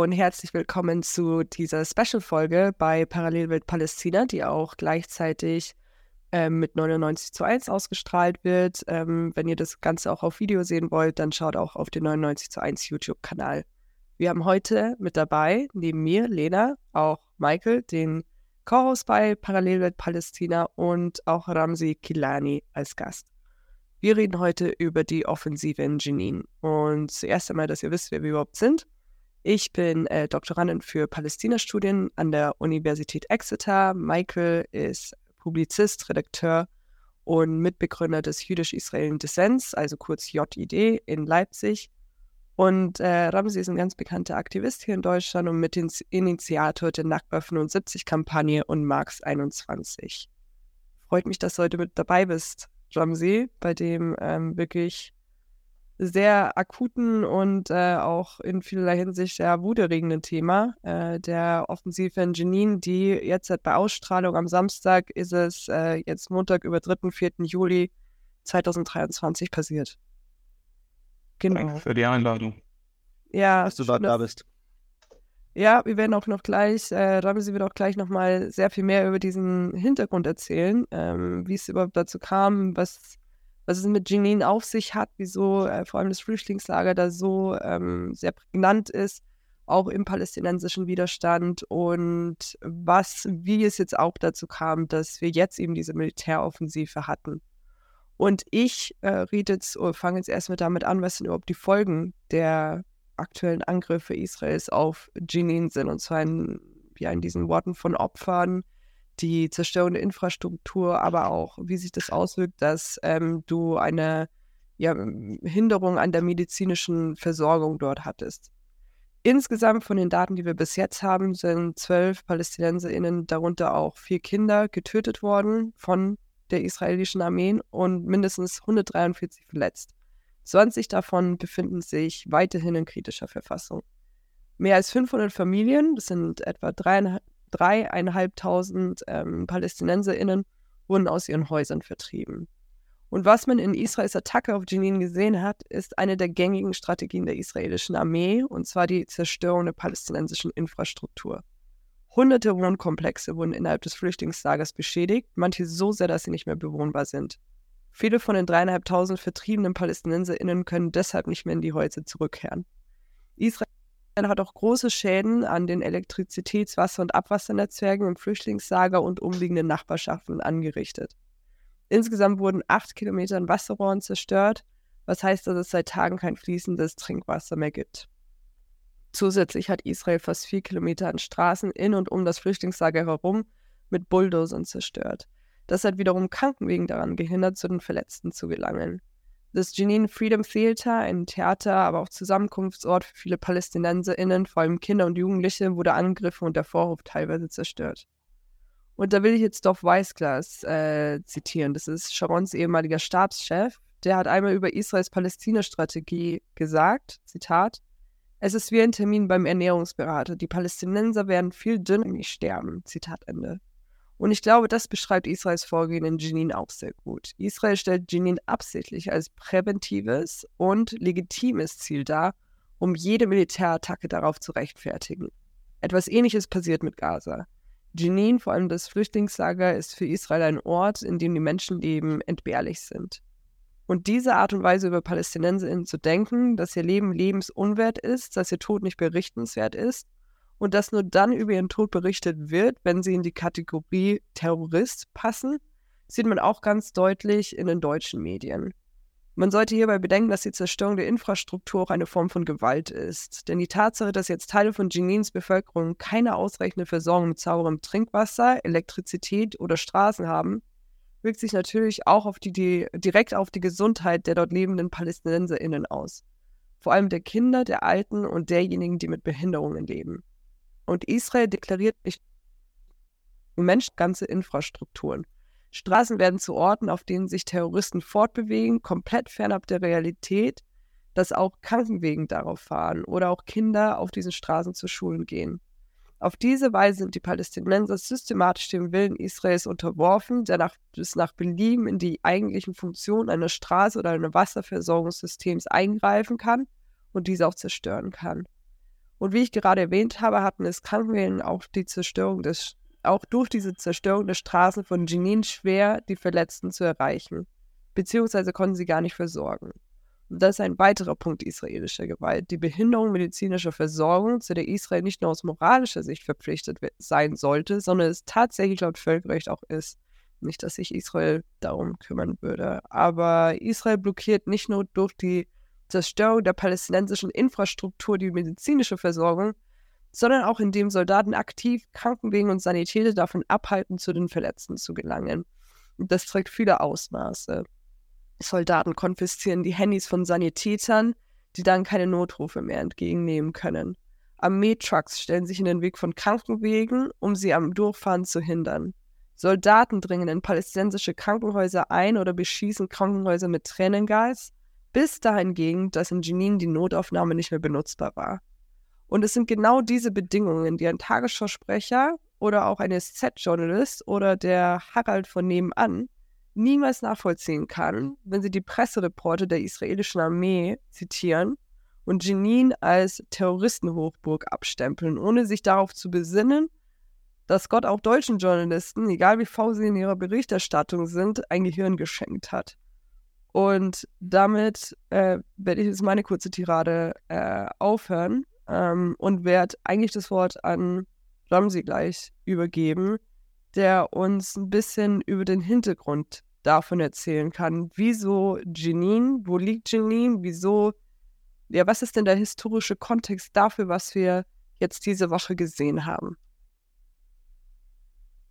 und herzlich willkommen zu dieser Special-Folge bei Parallelwelt Palästina, die auch gleichzeitig ähm, mit 99 zu 1 ausgestrahlt wird. Ähm, wenn ihr das Ganze auch auf Video sehen wollt, dann schaut auch auf den 99 zu 1 YouTube-Kanal. Wir haben heute mit dabei, neben mir, Lena, auch Michael, den Co-Host bei Parallelwelt Palästina und auch Ramsi Kilani als Gast. Wir reden heute über die Offensive in Jenin. Und zuerst einmal, dass ihr wisst, wer wir überhaupt sind. Ich bin äh, Doktorandin für Palästina-Studien an der Universität Exeter. Michael ist Publizist, Redakteur und Mitbegründer des Jüdisch-Israelischen Dissens, also kurz JID, in Leipzig. Und äh, Ramsi ist ein ganz bekannter Aktivist hier in Deutschland und Mitinitiator der Nakba 75-Kampagne und Marx 21. Freut mich, dass du heute mit dabei bist, Ramsi, bei dem ähm, wirklich sehr akuten und äh, auch in vielerlei Hinsicht sehr wuterregenden Thema äh, der Offensive in Jenin, die jetzt bei Ausstrahlung am Samstag ist es äh, jetzt Montag über 3. 4. Juli 2023 passiert. Genau. Danke für die Einladung. Ja, dass du dort da bist. Ja, wir werden auch noch gleich, äh, Ramsey wird auch gleich nochmal sehr viel mehr über diesen Hintergrund erzählen, ähm, wie es überhaupt dazu kam, was was es mit Jenin auf sich hat, wieso äh, vor allem das Flüchtlingslager da so ähm, sehr prägnant ist, auch im palästinensischen Widerstand und was, wie es jetzt auch dazu kam, dass wir jetzt eben diese Militäroffensive hatten. Und ich äh, rede jetzt, fange jetzt erstmal damit an, was sind überhaupt die Folgen der aktuellen Angriffe Israels auf Jenin sind. Und zwar in, ja, in diesen Worten von Opfern, die Zerstörung der Infrastruktur, aber auch, wie sich das auswirkt, dass ähm, du eine ja, Hinderung an der medizinischen Versorgung dort hattest. Insgesamt von den Daten, die wir bis jetzt haben, sind zwölf PalästinenserInnen, darunter auch vier Kinder, getötet worden von der israelischen Armee und mindestens 143 verletzt. 20 davon befinden sich weiterhin in kritischer Verfassung. Mehr als 500 Familien, das sind etwa dreieinhalb, dreieinhalbtausend ähm, PalästinenserInnen wurden aus ihren Häusern vertrieben. Und was man in Israels Attacke auf Jenin gesehen hat, ist eine der gängigen Strategien der israelischen Armee, und zwar die Zerstörung der palästinensischen Infrastruktur. Hunderte Wohnkomplexe wurden innerhalb des Flüchtlingslagers beschädigt, manche so sehr, dass sie nicht mehr bewohnbar sind. Viele von den dreieinhalbtausend vertriebenen PalästinenserInnen können deshalb nicht mehr in die Häuser zurückkehren. Israel hat auch große Schäden an den Elektrizitäts-, Wasser- und Abwassernetzwerken im Flüchtlingslager und umliegenden Nachbarschaften angerichtet. Insgesamt wurden acht Kilometer an Wasserrohren zerstört, was heißt, dass es seit Tagen kein fließendes Trinkwasser mehr gibt. Zusätzlich hat Israel fast vier Kilometer an Straßen in und um das Flüchtlingslager herum mit Bulldozern zerstört. Das hat wiederum Krankenwegen daran gehindert, zu den Verletzten zu gelangen. Das Jenin Freedom Theater, ein Theater, aber auch Zusammenkunftsort für viele PalästinenserInnen, vor allem Kinder und Jugendliche, wurde angegriffen und der Vorhof teilweise zerstört. Und da will ich jetzt Dov Weißglas äh, zitieren. Das ist Sharons ehemaliger Stabschef. Der hat einmal über Israels Palästina-Strategie gesagt, Zitat, es ist wie ein Termin beim Ernährungsberater. Die Palästinenser werden viel dünner nicht sterben. Zitat Ende. Und ich glaube, das beschreibt Israels Vorgehen in Jenin auch sehr gut. Israel stellt Jenin absichtlich als präventives und legitimes Ziel dar, um jede Militärattacke darauf zu rechtfertigen. Etwas Ähnliches passiert mit Gaza. Jenin, vor allem das Flüchtlingslager, ist für Israel ein Ort, in dem die Menschenleben entbehrlich sind. Und diese Art und Weise über PalästinenserInnen zu denken, dass ihr Leben lebensunwert ist, dass ihr Tod nicht berichtenswert ist und dass nur dann über ihren Tod berichtet wird, wenn sie in die Kategorie Terrorist passen, sieht man auch ganz deutlich in den deutschen Medien. Man sollte hierbei bedenken, dass die Zerstörung der Infrastruktur auch eine Form von Gewalt ist. Denn die Tatsache, dass jetzt Teile von Jenins Bevölkerung keine ausreichende Versorgung mit sauberem Trinkwasser, Elektrizität oder Straßen haben, wirkt sich natürlich auch auf die, die, direkt auf die Gesundheit der dort lebenden PalästinenserInnen aus. Vor allem der Kinder, der Alten und derjenigen, die mit Behinderungen leben. Und Israel deklariert nicht Menschen ganze Infrastrukturen. Straßen werden zu Orten, auf denen sich Terroristen fortbewegen, komplett fernab der Realität, dass auch Krankenwegen darauf fahren oder auch Kinder auf diesen Straßen zu Schulen gehen. Auf diese Weise sind die Palästinenser systematisch dem Willen Israels unterworfen, der nach, es nach Belieben in die eigentlichen Funktionen einer Straße oder eines Wasserversorgungssystems eingreifen kann und diese auch zerstören kann. Und wie ich gerade erwähnt habe, hatten es Krankenwählen auch die Zerstörung des, auch durch diese Zerstörung der Straßen von Jenin schwer, die Verletzten zu erreichen, beziehungsweise konnten sie gar nicht versorgen. Und das ist ein weiterer Punkt israelischer Gewalt, die Behinderung medizinischer Versorgung, zu der Israel nicht nur aus moralischer Sicht verpflichtet sein sollte, sondern es tatsächlich laut Völkerrecht auch ist. Nicht, dass sich Israel darum kümmern würde, aber Israel blockiert nicht nur durch die Zerstörung der palästinensischen Infrastruktur die medizinische Versorgung, sondern auch indem Soldaten aktiv Krankenwegen und Sanitäter davon abhalten, zu den Verletzten zu gelangen. Und das trägt viele Ausmaße. Soldaten konfiszieren die Handys von Sanitätern, die dann keine Notrufe mehr entgegennehmen können. Armeetrucks stellen sich in den Weg von Krankenwegen, um sie am Durchfahren zu hindern. Soldaten dringen in palästinensische Krankenhäuser ein oder beschießen Krankenhäuser mit Tränengas, bis dahin ging, dass in Jenin die Notaufnahme nicht mehr benutzbar war. Und es sind genau diese Bedingungen, die ein Tagesschausprecher oder auch ein SZ-Journalist oder der Harald von nebenan niemals nachvollziehen kann, wenn sie die Pressereporte der israelischen Armee zitieren und Jenin als Terroristenhochburg abstempeln, ohne sich darauf zu besinnen, dass Gott auch deutschen Journalisten, egal wie faul sie in ihrer Berichterstattung sind, ein Gehirn geschenkt hat. Und damit äh, werde ich jetzt meine kurze Tirade äh, aufhören ähm, und werde eigentlich das Wort an Ramsi gleich übergeben, der uns ein bisschen über den Hintergrund davon erzählen kann. Wieso Jenin? Wo liegt Jenin? Wieso? Ja, was ist denn der historische Kontext dafür, was wir jetzt diese Woche gesehen haben?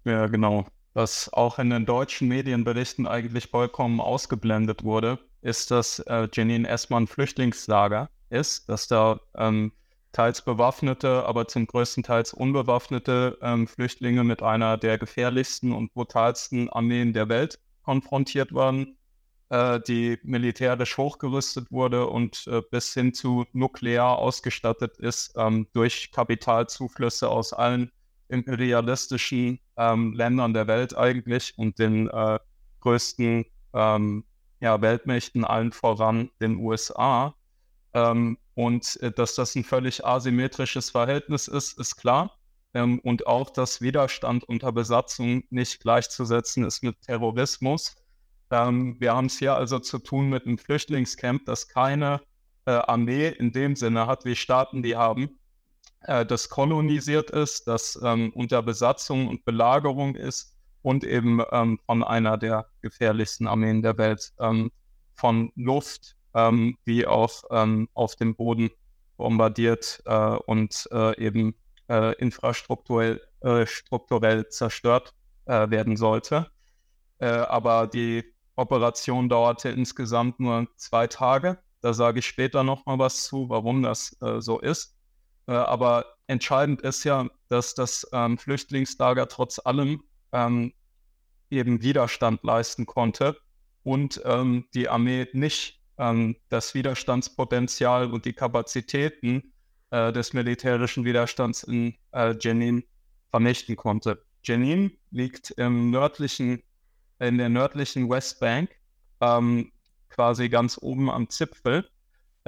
Ja, genau was auch in den deutschen Medienberichten eigentlich vollkommen ausgeblendet wurde, ist, dass äh, Jenin erstmal ein Flüchtlingslager ist, dass da ähm, teils bewaffnete, aber zum größten Teils unbewaffnete ähm, Flüchtlinge mit einer der gefährlichsten und brutalsten Armeen der Welt konfrontiert waren, äh, die militärisch hochgerüstet wurde und äh, bis hin zu nuklear ausgestattet ist ähm, durch Kapitalzuflüsse aus allen imperialistischen ähm, Ländern der Welt eigentlich und den äh, größten ähm, ja, Weltmächten, allen voran den USA. Ähm, und äh, dass das ein völlig asymmetrisches Verhältnis ist, ist klar. Ähm, und auch, dass Widerstand unter Besatzung nicht gleichzusetzen ist mit Terrorismus. Ähm, wir haben es hier also zu tun mit einem Flüchtlingscamp, das keine äh, Armee in dem Sinne hat, wie Staaten die haben, äh, das kolonisiert ist, das ähm, unter Besatzung und Belagerung ist und eben ähm, von einer der gefährlichsten Armeen der Welt ähm, von Luft ähm, wie auch ähm, auf dem Boden bombardiert äh, und äh, eben äh, infrastrukturell äh, strukturell zerstört werden sollte. aber die Operation dauerte insgesamt nur zwei Tage. Da sage ich später noch mal was zu, warum das so ist. Äh, aber entscheidend ist ja, dass das ähm, Flüchtlingslager trotz allem ähm, eben Widerstand leisten konnte und ähm, die Armee nicht ähm, das Widerstandspotenzial und die Kapazitäten äh, des militärischen Widerstands in äh, Jenin vernichten konnte. Jenin liegt im nördlichen, in der nördlichen Westbank, ähm, quasi ganz oben am Zipfel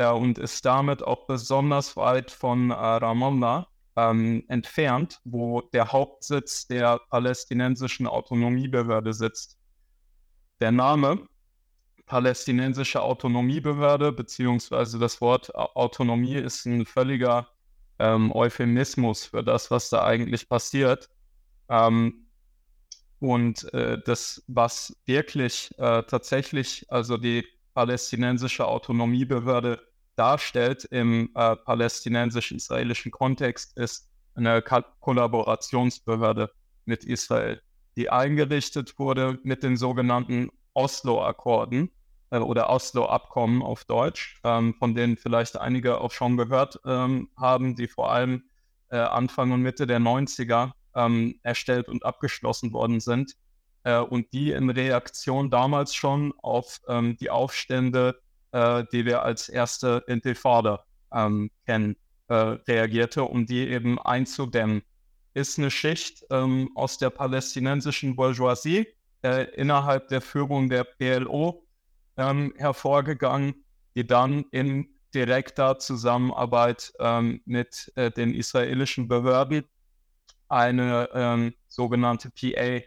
äh, und ist damit auch besonders weit von äh, Ramallah ähm, entfernt, wo der Hauptsitz der palästinensischen Autonomiebehörde sitzt. Der Name palästinensische Autonomiebehörde, beziehungsweise das Wort Autonomie ist ein völliger ähm, Euphemismus für das, was da eigentlich passiert. Ähm, und äh, das, was wirklich äh, tatsächlich, also die palästinensische Autonomiebehörde darstellt im äh, palästinensisch-israelischen Kontext, ist eine Ko Kollaborationsbehörde mit Israel, die eingerichtet wurde mit den sogenannten Oslo-Akkorden äh, oder Oslo-Abkommen auf Deutsch, ähm, von denen vielleicht einige auch schon gehört ähm, haben, die vor allem äh, Anfang und Mitte der 90er ähm, erstellt und abgeschlossen worden sind äh, und die in Reaktion damals schon auf ähm, die Aufstände äh, die wir als erste Intifada ähm, kennen, äh, reagierte, um die eben einzudämmen. Ist eine Schicht ähm, aus der palästinensischen Bourgeoisie äh, innerhalb der Führung der PLO ähm, hervorgegangen, die dann in direkter Zusammenarbeit ähm, mit äh, den israelischen Behörden eine ähm, sogenannte PA,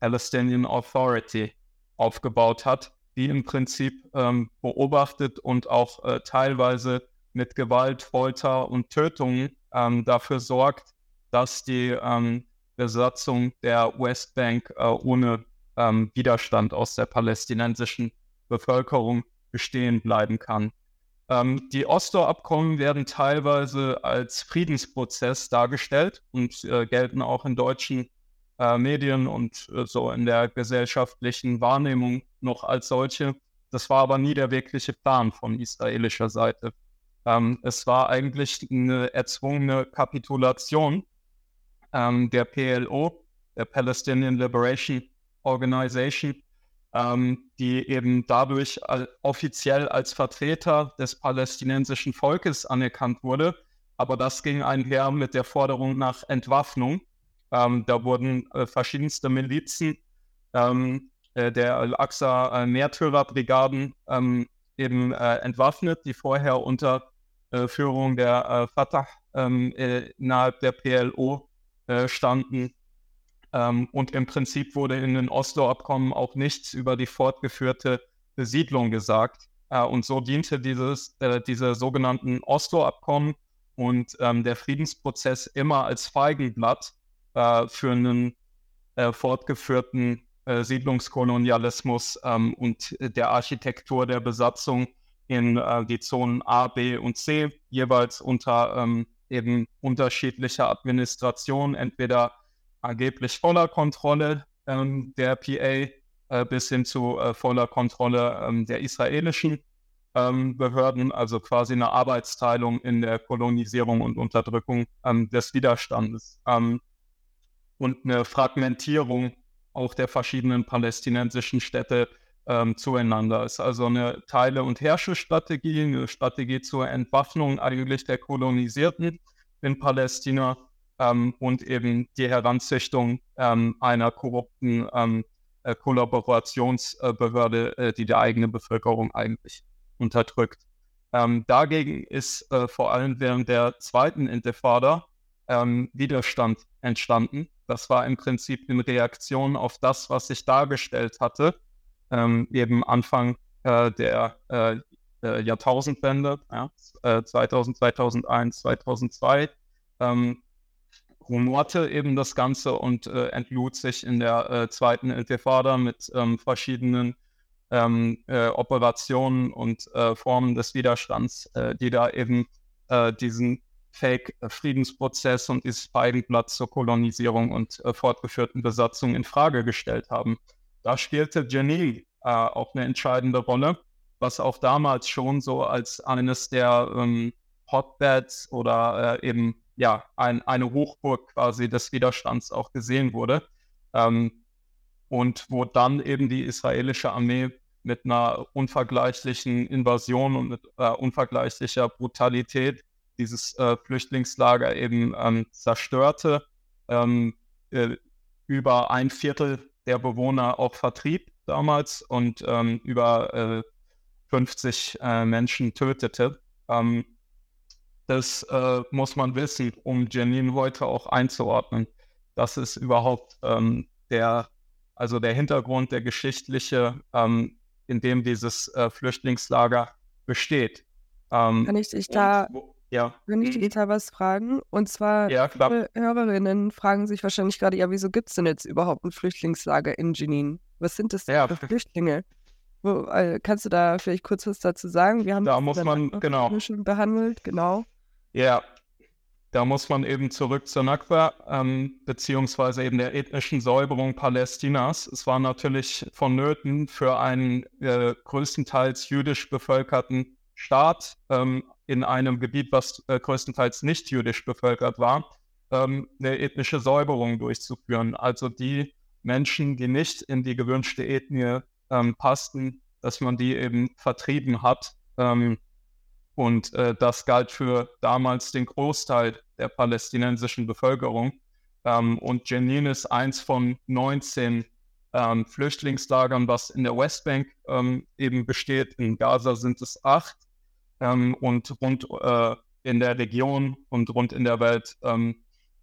Palestinian Authority, aufgebaut hat, die im Prinzip ähm, beobachtet und auch äh, teilweise mit Gewalt, Folter und Tötungen ähm, dafür sorgt, dass die ähm, Besatzung der Westbank äh, ohne ähm, Widerstand aus der palästinensischen Bevölkerung bestehen bleiben kann. Ähm, die Oslo-Abkommen werden teilweise als Friedensprozess dargestellt und äh, gelten auch in deutschen äh, Medien und äh, so in der gesellschaftlichen Wahrnehmung noch als solche. Das war aber nie der wirkliche Plan von israelischer Seite. Ähm, es war eigentlich eine erzwungene Kapitulation ähm, der PLO, der Palestinian Liberation Organization, ähm, die eben dadurch offiziell als Vertreter des palästinensischen Volkes anerkannt wurde. Aber das ging einher mit der Forderung nach Entwaffnung ähm, da wurden äh, verschiedenste Milizen ähm, äh, der Al-Aqsa äh, ähm, eben äh, entwaffnet, die vorher unter äh, Führung der Fatah ähm, innerhalb der PLO standen. Ähm, und im Prinzip wurde in den Oslo-Abkommen auch nichts über die fortgeführte Besiedlung gesagt. und so diente dieses, diese sogenannten Oslo-Abkommen und ähm, der Friedensprozess immer als Feigenblatt äh, für einen äh, fortgeführten äh, Siedlungskolonialismus ähm, und der Architektur der Besatzung in äh, die Zonen A, B und C, jeweils unter ähm, eben unterschiedlicher Administration, entweder angeblich voller Kontrolle ähm, der PA äh, bis hin zu äh, voller Kontrolle ähm, der israelischen ähm, Behörden, also quasi eine Arbeitsteilung in der Kolonisierung und Unterdrückung ähm, des Widerstandes. Ähm, und eine Fragmentierung auch der verschiedenen palästinensischen Städte ähm, zueinander. Es ist also eine Teile- und Herrschestrategie, eine Strategie zur Entwaffnung eigentlich der Kolonisierten in Palästina ähm, und eben die Heranzüchtung ähm, einer korrupten ähm, äh, Kollaborationsbehörde, äh, die die eigene Bevölkerung eigentlich unterdrückt. Ähm, dagegen ist äh, vor allem während der zweiten Intifada ähm, Widerstand entstanden. Das war im Prinzip in Reaktion auf das, was ich dargestellt hatte, ähm, eben Anfang äh, der äh, äh Jahrtausendwende, ja, 2000, 2001, 2002, ähm, rumorte eben das Ganze und äh, entlud sich in der äh, zweiten Intifada mit ähm, verschiedenen ähm, äh, Operationen und Formen des Widerstands, die da eben diesen Fake-Friedensprozess und dieses Feigenblatt zur Kolonisierung und äh, fortgeführten Besatzung in Frage gestellt haben. Da spielte Janine äh, auch eine entscheidende Rolle, was auch damals schon so als eines der ähm, Hotbeds oder äh, eben ja ein, eine Hochburg quasi des Widerstands auch gesehen wurde. Ähm, und wo dann eben die israelische Armee mit einer unvergleichlichen Invasion und mit äh, unvergleichlicher Brutalität dieses äh, Flüchtlingslager eben ähm, zerstörte, ähm, äh, über ein Viertel der Bewohner auch vertrieb damals und ähm, über äh, 50 äh, Menschen tötete. Ähm, das äh, muss man wissen, um Janine heute auch einzuordnen. Das ist überhaupt ähm, der, also der Hintergrund, der geschichtliche, ähm, in dem dieses äh, Flüchtlingslager besteht. Kann ich dich da wo, ja. Wenn ich dich da was fragen? Und zwar, ja, viele Hörerinnen fragen sich wahrscheinlich gerade, ja, wieso gibt es denn jetzt überhaupt ein Flüchtlingslager in Jenin? Was sind das ja. für Flüchtlinge? Wo, äh, kannst du da vielleicht kurz was dazu sagen? Wir haben da muss man, genau. schon behandelt, genau. Ja, da muss man eben zurück zur Nakba, ähm, beziehungsweise eben der ethnischen Säuberung Palästinas. Es war natürlich vonnöten für einen äh, größtenteils jüdisch bevölkerten Staat ähm, in einem Gebiet, was äh, größtenteils nicht jüdisch bevölkert war, ähm, eine ethnische Säuberung durchzuführen. Also die Menschen, die nicht in die gewünschte Ethnie ähm, passten, dass man die eben vertrieben hat. Ähm, und äh, das galt für damals den Großteil der palästinensischen Bevölkerung. Ähm, und Jenin ist eins von 19 ähm, Flüchtlingslagern, was in der Westbank ähm, eben besteht. In Gaza sind es acht. Ähm, und rund äh, in der Region und rund in der Welt ähm,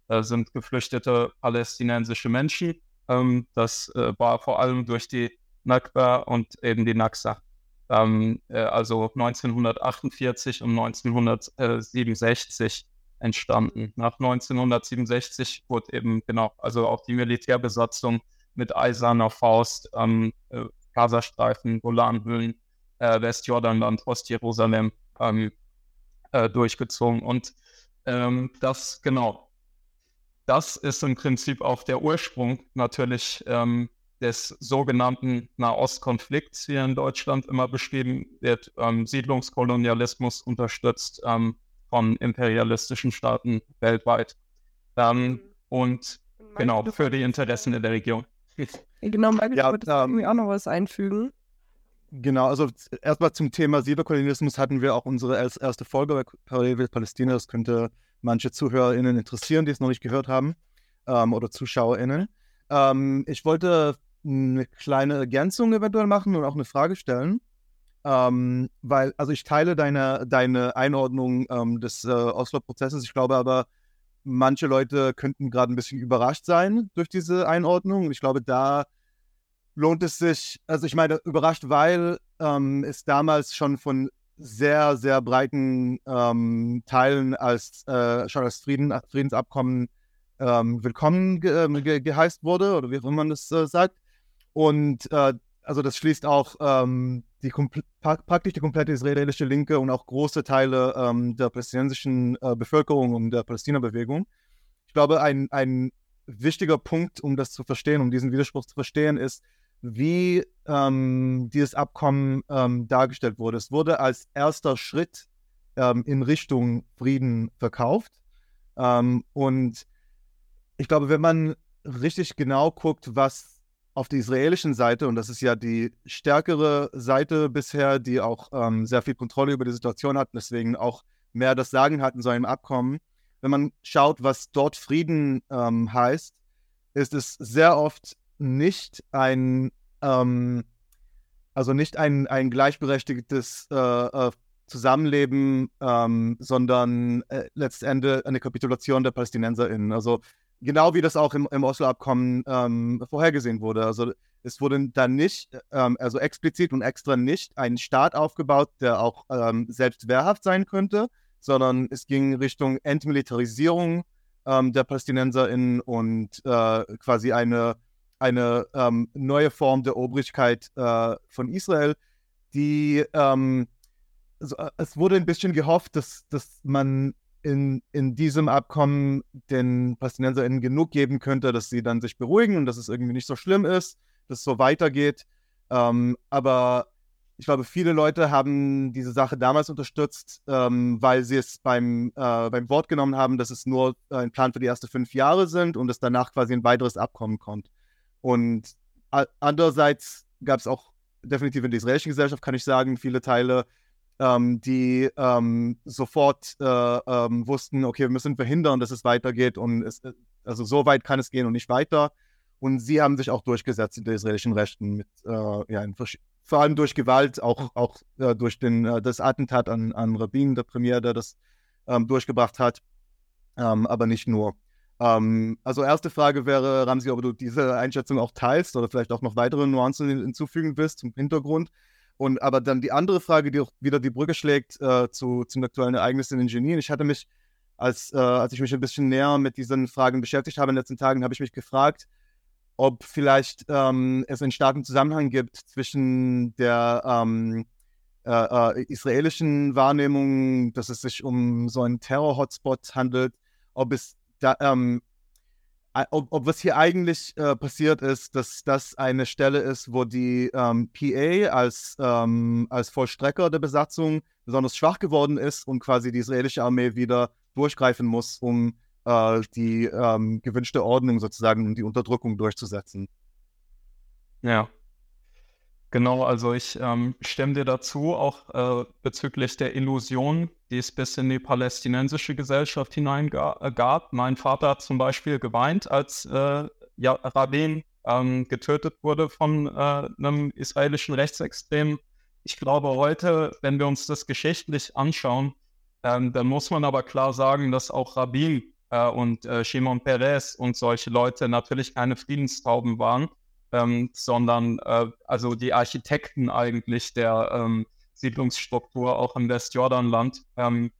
äh, sind geflüchtete palästinensische Menschen. Ähm, das äh, war vor allem durch die Nakba und eben die Naksa. Ähm, äh, also 1948 und 1967 entstanden. Nach 1967 wurde eben genau, also auch die Militärbesatzung mit eiserner Faust am äh, Gazastreifen, Golanhöhlen, äh, Westjordanland, Ostjerusalem ähm, äh, durchgezogen. Und ähm, das, genau, das ist im Prinzip auch der Ursprung natürlich ähm, des sogenannten Nahostkonflikts hier in Deutschland immer beschrieben wird, ähm, Siedlungskolonialismus unterstützt ähm, von imperialistischen Staaten weltweit. Ähm, mhm. und genau, für die Interessen in der Region. Genau, Michael, ja, du ähm, irgendwie auch noch was einfügen. Genau, also erstmal zum Thema Siedlerkolonialismus hatten wir auch unsere erste Folge bei Parallel Palästina. Das könnte manche ZuhörerInnen interessieren, die es noch nicht gehört haben ähm, oder ZuschauerInnen. Ähm, ich wollte eine kleine Ergänzung eventuell machen und auch eine Frage stellen. Ähm, weil, also ich teile deine, deine Einordnung ähm, des äh, Oslo-Prozesses. Ich glaube aber, manche Leute könnten gerade ein bisschen überrascht sein durch diese Einordnung. Ich glaube, da lohnt es sich, also ich meine, überrascht, weil ähm, es damals schon von sehr, sehr breiten ähm, Teilen als äh, schon als Frieden, Friedensabkommen ähm, willkommen ge, äh, ge, geheißt wurde, oder wie auch immer man das äh, sagt. Und äh, also das schließt auch ähm, die praktisch die komplette israelische Linke und auch große Teile ähm, der palästinensischen äh, Bevölkerung und der Palästina-Bewegung. Ich glaube, ein, ein wichtiger Punkt, um das zu verstehen, um diesen Widerspruch zu verstehen, ist, wie ähm, dieses Abkommen ähm, dargestellt wurde. Es wurde als erster Schritt ähm, in Richtung Frieden verkauft. Ähm, und ich glaube, wenn man richtig genau guckt, was auf der israelischen Seite, und das ist ja die stärkere Seite bisher, die auch ähm, sehr viel Kontrolle über die Situation hat, deswegen auch mehr das Sagen hat in so einem Abkommen, wenn man schaut, was dort Frieden ähm, heißt, ist es sehr oft nicht ein, ähm, also nicht ein, ein gleichberechtigtes äh, äh, Zusammenleben, ähm, sondern äh, letztendlich eine Kapitulation der PalästinenserInnen. Also genau wie das auch im, im Oslo-Abkommen ähm, vorhergesehen wurde. Also es wurde dann nicht, ähm, also explizit und extra nicht ein Staat aufgebaut, der auch ähm, selbst wehrhaft sein könnte, sondern es ging Richtung Entmilitarisierung ähm, der PalästinenserInnen und äh, quasi eine, eine ähm, neue Form der Obrigkeit äh, von Israel, die ähm, also, es wurde ein bisschen gehofft, dass, dass man in, in diesem Abkommen den PalästinenserInnen genug geben könnte, dass sie dann sich beruhigen und dass es irgendwie nicht so schlimm ist, dass es so weitergeht. Ähm, aber ich glaube, viele Leute haben diese Sache damals unterstützt, ähm, weil sie es beim, äh, beim Wort genommen haben, dass es nur ein Plan für die ersten fünf Jahre sind und es danach quasi ein weiteres Abkommen kommt. Und andererseits gab es auch definitiv in der israelischen Gesellschaft, kann ich sagen, viele Teile, ähm, die ähm, sofort äh, ähm, wussten, okay, wir müssen verhindern, dass es weitergeht und es, äh, also so weit kann es gehen und nicht weiter. Und sie haben sich auch durchgesetzt in den israelischen Rechten, mit, äh, ja, vor allem durch Gewalt, auch, auch äh, durch den, äh, das Attentat an, an Rabin, der Premier, der das ähm, durchgebracht hat, ähm, aber nicht nur. Ähm, also erste Frage wäre, Ramsi, ob du diese Einschätzung auch teilst oder vielleicht auch noch weitere Nuancen hinzufügen willst zum Hintergrund. Und aber dann die andere Frage, die auch wieder die Brücke schlägt äh, zu, zum aktuellen Ereignis in Ingenieren. Ich hatte mich, als, äh, als ich mich ein bisschen näher mit diesen Fragen beschäftigt habe in den letzten Tagen, habe ich mich gefragt, ob vielleicht ähm, es einen starken Zusammenhang gibt zwischen der ähm, äh, äh israelischen Wahrnehmung, dass es sich um so einen Terror-Hotspot handelt, ob es da, ähm, ob, ob, was hier eigentlich äh, passiert ist, dass das eine Stelle ist, wo die ähm, PA als, ähm, als Vollstrecker der Besatzung besonders schwach geworden ist und quasi die israelische Armee wieder durchgreifen muss, um äh, die ähm, gewünschte Ordnung sozusagen und die Unterdrückung durchzusetzen. Ja. Genau, also ich ähm, stimme dir dazu, auch äh, bezüglich der Illusion, die es bis in die palästinensische Gesellschaft hinein äh, gab. Mein Vater hat zum Beispiel geweint, als äh, ja, Rabin ähm, getötet wurde von äh, einem israelischen Rechtsextremen. ich glaube heute, wenn wir uns das geschichtlich anschauen, ähm, dann muss man aber klar sagen, dass auch Rabin äh, und äh, Shimon Peres und solche Leute natürlich keine Friedenstauben waren, ähm, sondern äh, also die Architekten eigentlich der ähm, Siedlungsstruktur auch im Westjordanland. Ähm,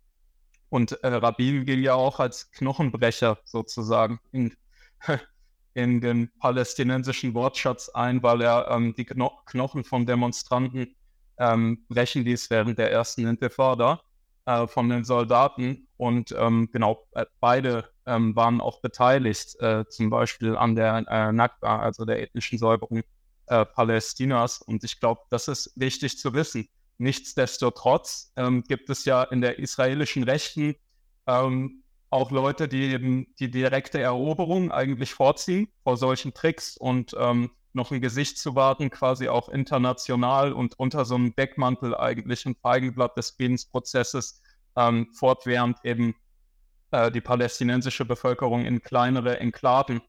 und äh, Rabin ging ja auch als Knochenbrecher sozusagen in, in den palästinensischen Wortschatz ein, weil er ähm, die Kno Knochen von Demonstranten ähm, brechen ließ während der ersten Intifada äh, von den Soldaten. Und ähm, genau, äh, beide ähm, waren auch beteiligt, äh, zum Beispiel an der äh, Nakba, also der ethnischen Säuberung äh, Palästinas. Und ich glaube, das ist wichtig zu wissen. Nichtsdestotrotz ähm, gibt es ja in der israelischen Rechten ähm, auch Leute, die eben die direkte Eroberung eigentlich vorziehen vor solchen Tricks und ähm, noch ein Gesicht zu warten, quasi auch international und unter so einem Deckmantel eigentlich ein Feigenblatt des Friedensprozesses ähm, fortwährend eben äh, die palästinensische Bevölkerung in kleinere Enklaven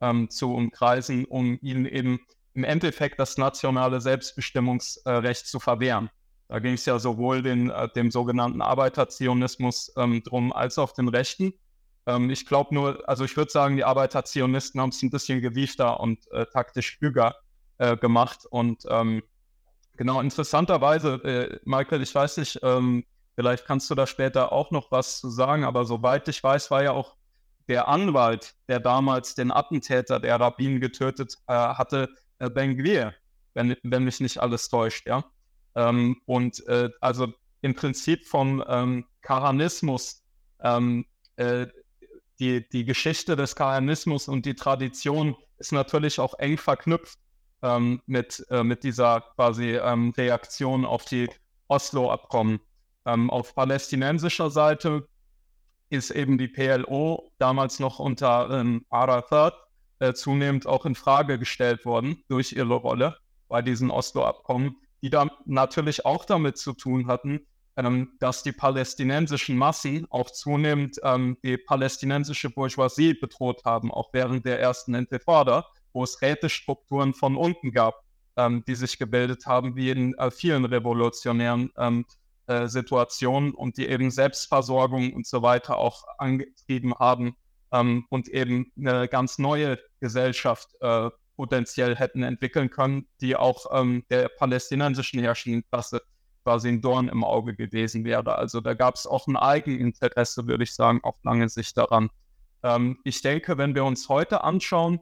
ähm, zu umkreisen, um ihnen eben im Endeffekt das nationale Selbstbestimmungsrecht zu verwehren. Da ging es ja sowohl den, äh, dem sogenannten Arbeiterzionismus ähm, drum als auch den Rechten. Ähm, ich glaube nur, also ich würde sagen, die Arbeiterzionisten haben es ein bisschen gewiefter und äh, taktisch klüger äh, gemacht. Und ähm, genau, interessanterweise, äh, Michael, ich weiß nicht, ähm, vielleicht kannst du da später auch noch was zu sagen, aber soweit ich weiß, war ja auch der Anwalt, der damals den Attentäter der Rabbin getötet äh, hatte, äh, Ben Gvir, wenn, wenn mich nicht alles täuscht, ja. Ähm, und äh, also im Prinzip vom ähm, Karanismus ähm, äh, die, die Geschichte des Kahanismus und die Tradition ist natürlich auch eng verknüpft ähm, mit, äh, mit dieser quasi ähm, Reaktion auf die Oslo-Abkommen. Ähm, auf palästinensischer Seite ist eben die PLO damals noch unter ähm, Arafat äh, zunehmend auch in Frage gestellt worden durch ihre Rolle bei diesen Oslo-Abkommen, die dann natürlich auch damit zu tun hatten, ähm, dass die palästinensischen Massen auch zunehmend ähm, die palästinensische Bourgeoisie bedroht haben, auch während der ersten Intifada, wo es Rätestrukturen von unten gab, ähm, die sich gebildet haben, wie in äh, vielen revolutionären ähm, äh, Situationen und die eben Selbstversorgung und so weiter auch angetrieben haben ähm, und eben eine ganz neue Gesellschaft äh, potenziell hätten entwickeln können, die auch ähm, der palästinensischen herrschenden quasi ein Dorn im Auge gewesen wäre. Also da gab es auch ein Eigeninteresse, würde ich sagen, auf lange Sicht daran. Ähm, ich denke, wenn wir uns heute anschauen,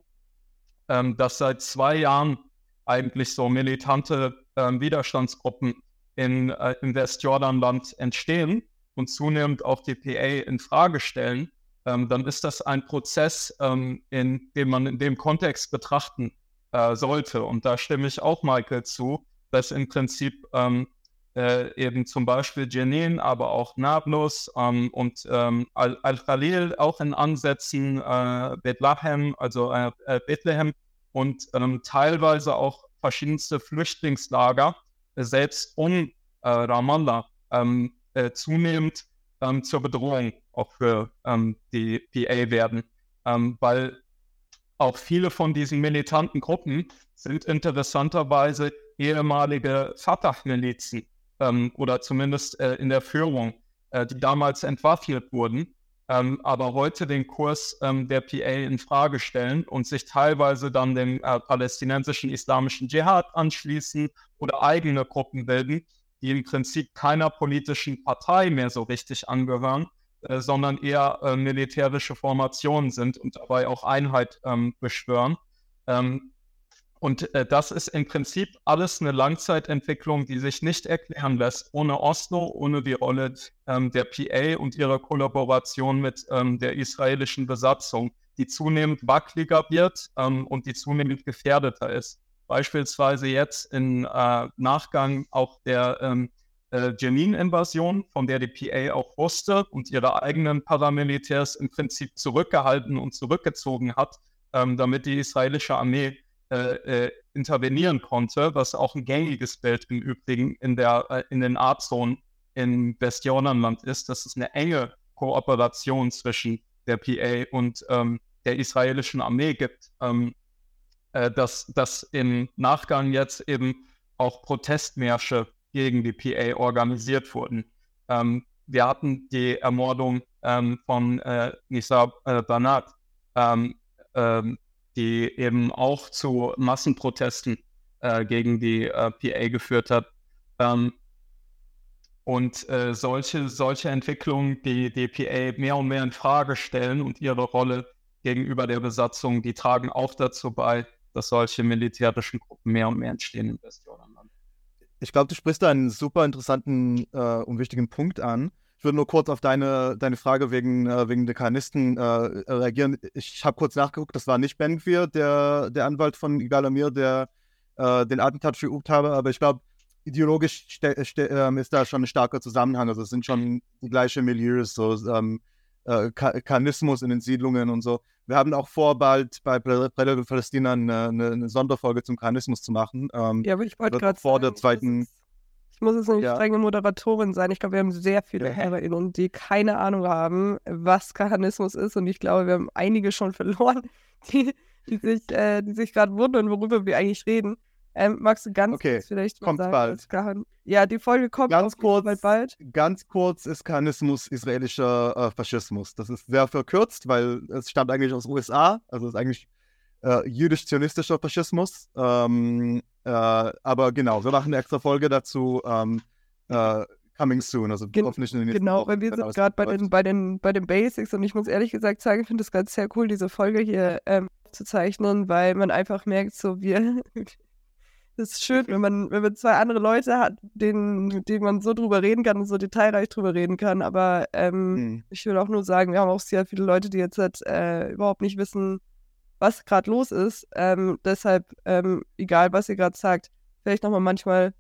ähm, dass seit zwei Jahren eigentlich so militante ähm, Widerstandsgruppen in, äh, im Westjordanland entstehen und zunehmend auch die PA in Frage stellen, ähm, dann ist das ein Prozess, ähm, in dem man in dem Kontext betrachten äh, sollte. Und da stimme ich auch Michael zu, dass im Prinzip ähm, äh, eben zum Beispiel Jenin, aber auch Nablus ähm, und ähm, Al-Khalil auch in Ansätzen, äh, Bethlehem, also äh, Bethlehem und ähm, teilweise auch verschiedenste Flüchtlingslager, selbst um äh, Ramallah, ähm, zunehmend ähm, zur Bedrohung auch für ähm, die PA werden, weil auch viele von diesen militanten Gruppen sind interessanterweise ehemalige Fatah-Milizen ähm, oder zumindest äh, in der Führung, äh, die damals entwaffnet wurden, ähm, aber heute den Kurs ähm, der PA in Frage stellen und sich teilweise dann dem äh, palästinensischen islamischen Dschihad anschließen oder eigene Gruppen bilden, die im Prinzip keiner politischen Partei mehr so richtig angehören, äh, sondern eher äh, militärische Formationen sind und dabei auch Einheit ähm, beschwören. Ähm, und äh, das ist im Prinzip alles eine Langzeitentwicklung, die sich nicht erklären lässt ohne Oslo, ohne die Rolle ähm, der PA und ihre Kollaboration mit ähm, der israelischen Besatzung, die zunehmend wackeliger wird ähm, und die zunehmend gefährdeter ist. Beispielsweise jetzt im äh, Nachgang auch der ähm, äh, Jenin-Invasion, von der die PA auch wusste und ihre eigenen Paramilitärs im Prinzip zurückgehalten und zurückgezogen hat, ähm, damit die israelische Armee äh, äh, intervenieren konnte, was auch ein gängiges Bild im Übrigen in, der, äh, in den Artzonen im Westjordanland ist, dass es eine enge Kooperation zwischen der PA und ähm, der israelischen Armee gibt, ähm, äh, dass, dass im Nachgang jetzt eben auch Protestmärsche gegen die PA organisiert wurden. Ähm, wir hatten die Ermordung ähm, von äh, Nisa äh, Banat, die eben auch zu Massenprotesten äh, gegen die äh, PA geführt hat. Ähm, und äh, solche, solche Entwicklungen, die die PA mehr und mehr in Frage stellen und ihre Rolle gegenüber der Besatzung, die tragen auch dazu bei, dass solche militärischen Gruppen mehr und mehr entstehen im Westjordanland. Ich glaube, du sprichst da einen super interessanten äh, und wichtigen Punkt an. Ich würde nur kurz auf deine, deine Frage wegen, äh, wegen Dekanisten äh, reagieren. Ich habe kurz nachgeguckt, das war nicht Ben Gvir, der, der Anwalt von Igal Amir, der äh, den Attentat verübt habe, aber ich glaube, ideologisch ähm, ist da schon ein starker Zusammenhang. Also es sind schon die gleichen Milieus, so ähm, äh, Karnismus in den Siedlungen und so. Wir haben auch vor, bald bei Predator Palästina eine, eine, Sonderfolge zum Karnismus zu machen. Ähm, ja, aber ich wollte gerade vor sagen, der zweiten. Ich muss jetzt nicht ja. strenge Moderatorin sein. Ich glaube, wir haben sehr viele HörerInnen, die keine Ahnung haben, was Kahanismus ist. Und ich glaube, wir haben einige schon verloren, die, die sich, äh, sich gerade wundern, worüber wir eigentlich reden. Ähm, magst du ganz okay. kurz vielleicht kommt sagen, bald. Kahan ja, die Folge kommt ganz kurz, bald, bald. Ganz kurz ist Kahanismus israelischer äh, Faschismus. Das ist sehr verkürzt, weil es stammt eigentlich aus USA. Also es ist eigentlich äh, jüdisch-zionistischer Faschismus. Ähm, äh, aber genau, wir machen eine extra Folge dazu. Ähm, äh, coming soon, also Gen hoffentlich in den nächsten Genau, weil wir sind gerade bei den, bei, den, bei den Basics und ich muss ehrlich gesagt sagen, ich finde es gerade sehr cool, diese Folge hier ähm, zu zeichnen, weil man einfach merkt, so wir, das ist schön, wenn man, wenn man zwei andere Leute hat, denen, mit denen man so drüber reden kann und so detailreich drüber reden kann. Aber ähm, mhm. ich will auch nur sagen, wir haben auch sehr viele Leute, die jetzt halt, äh, überhaupt nicht wissen, was gerade los ist. Ähm, deshalb, ähm, egal was ihr gerade sagt, vielleicht nochmal manchmal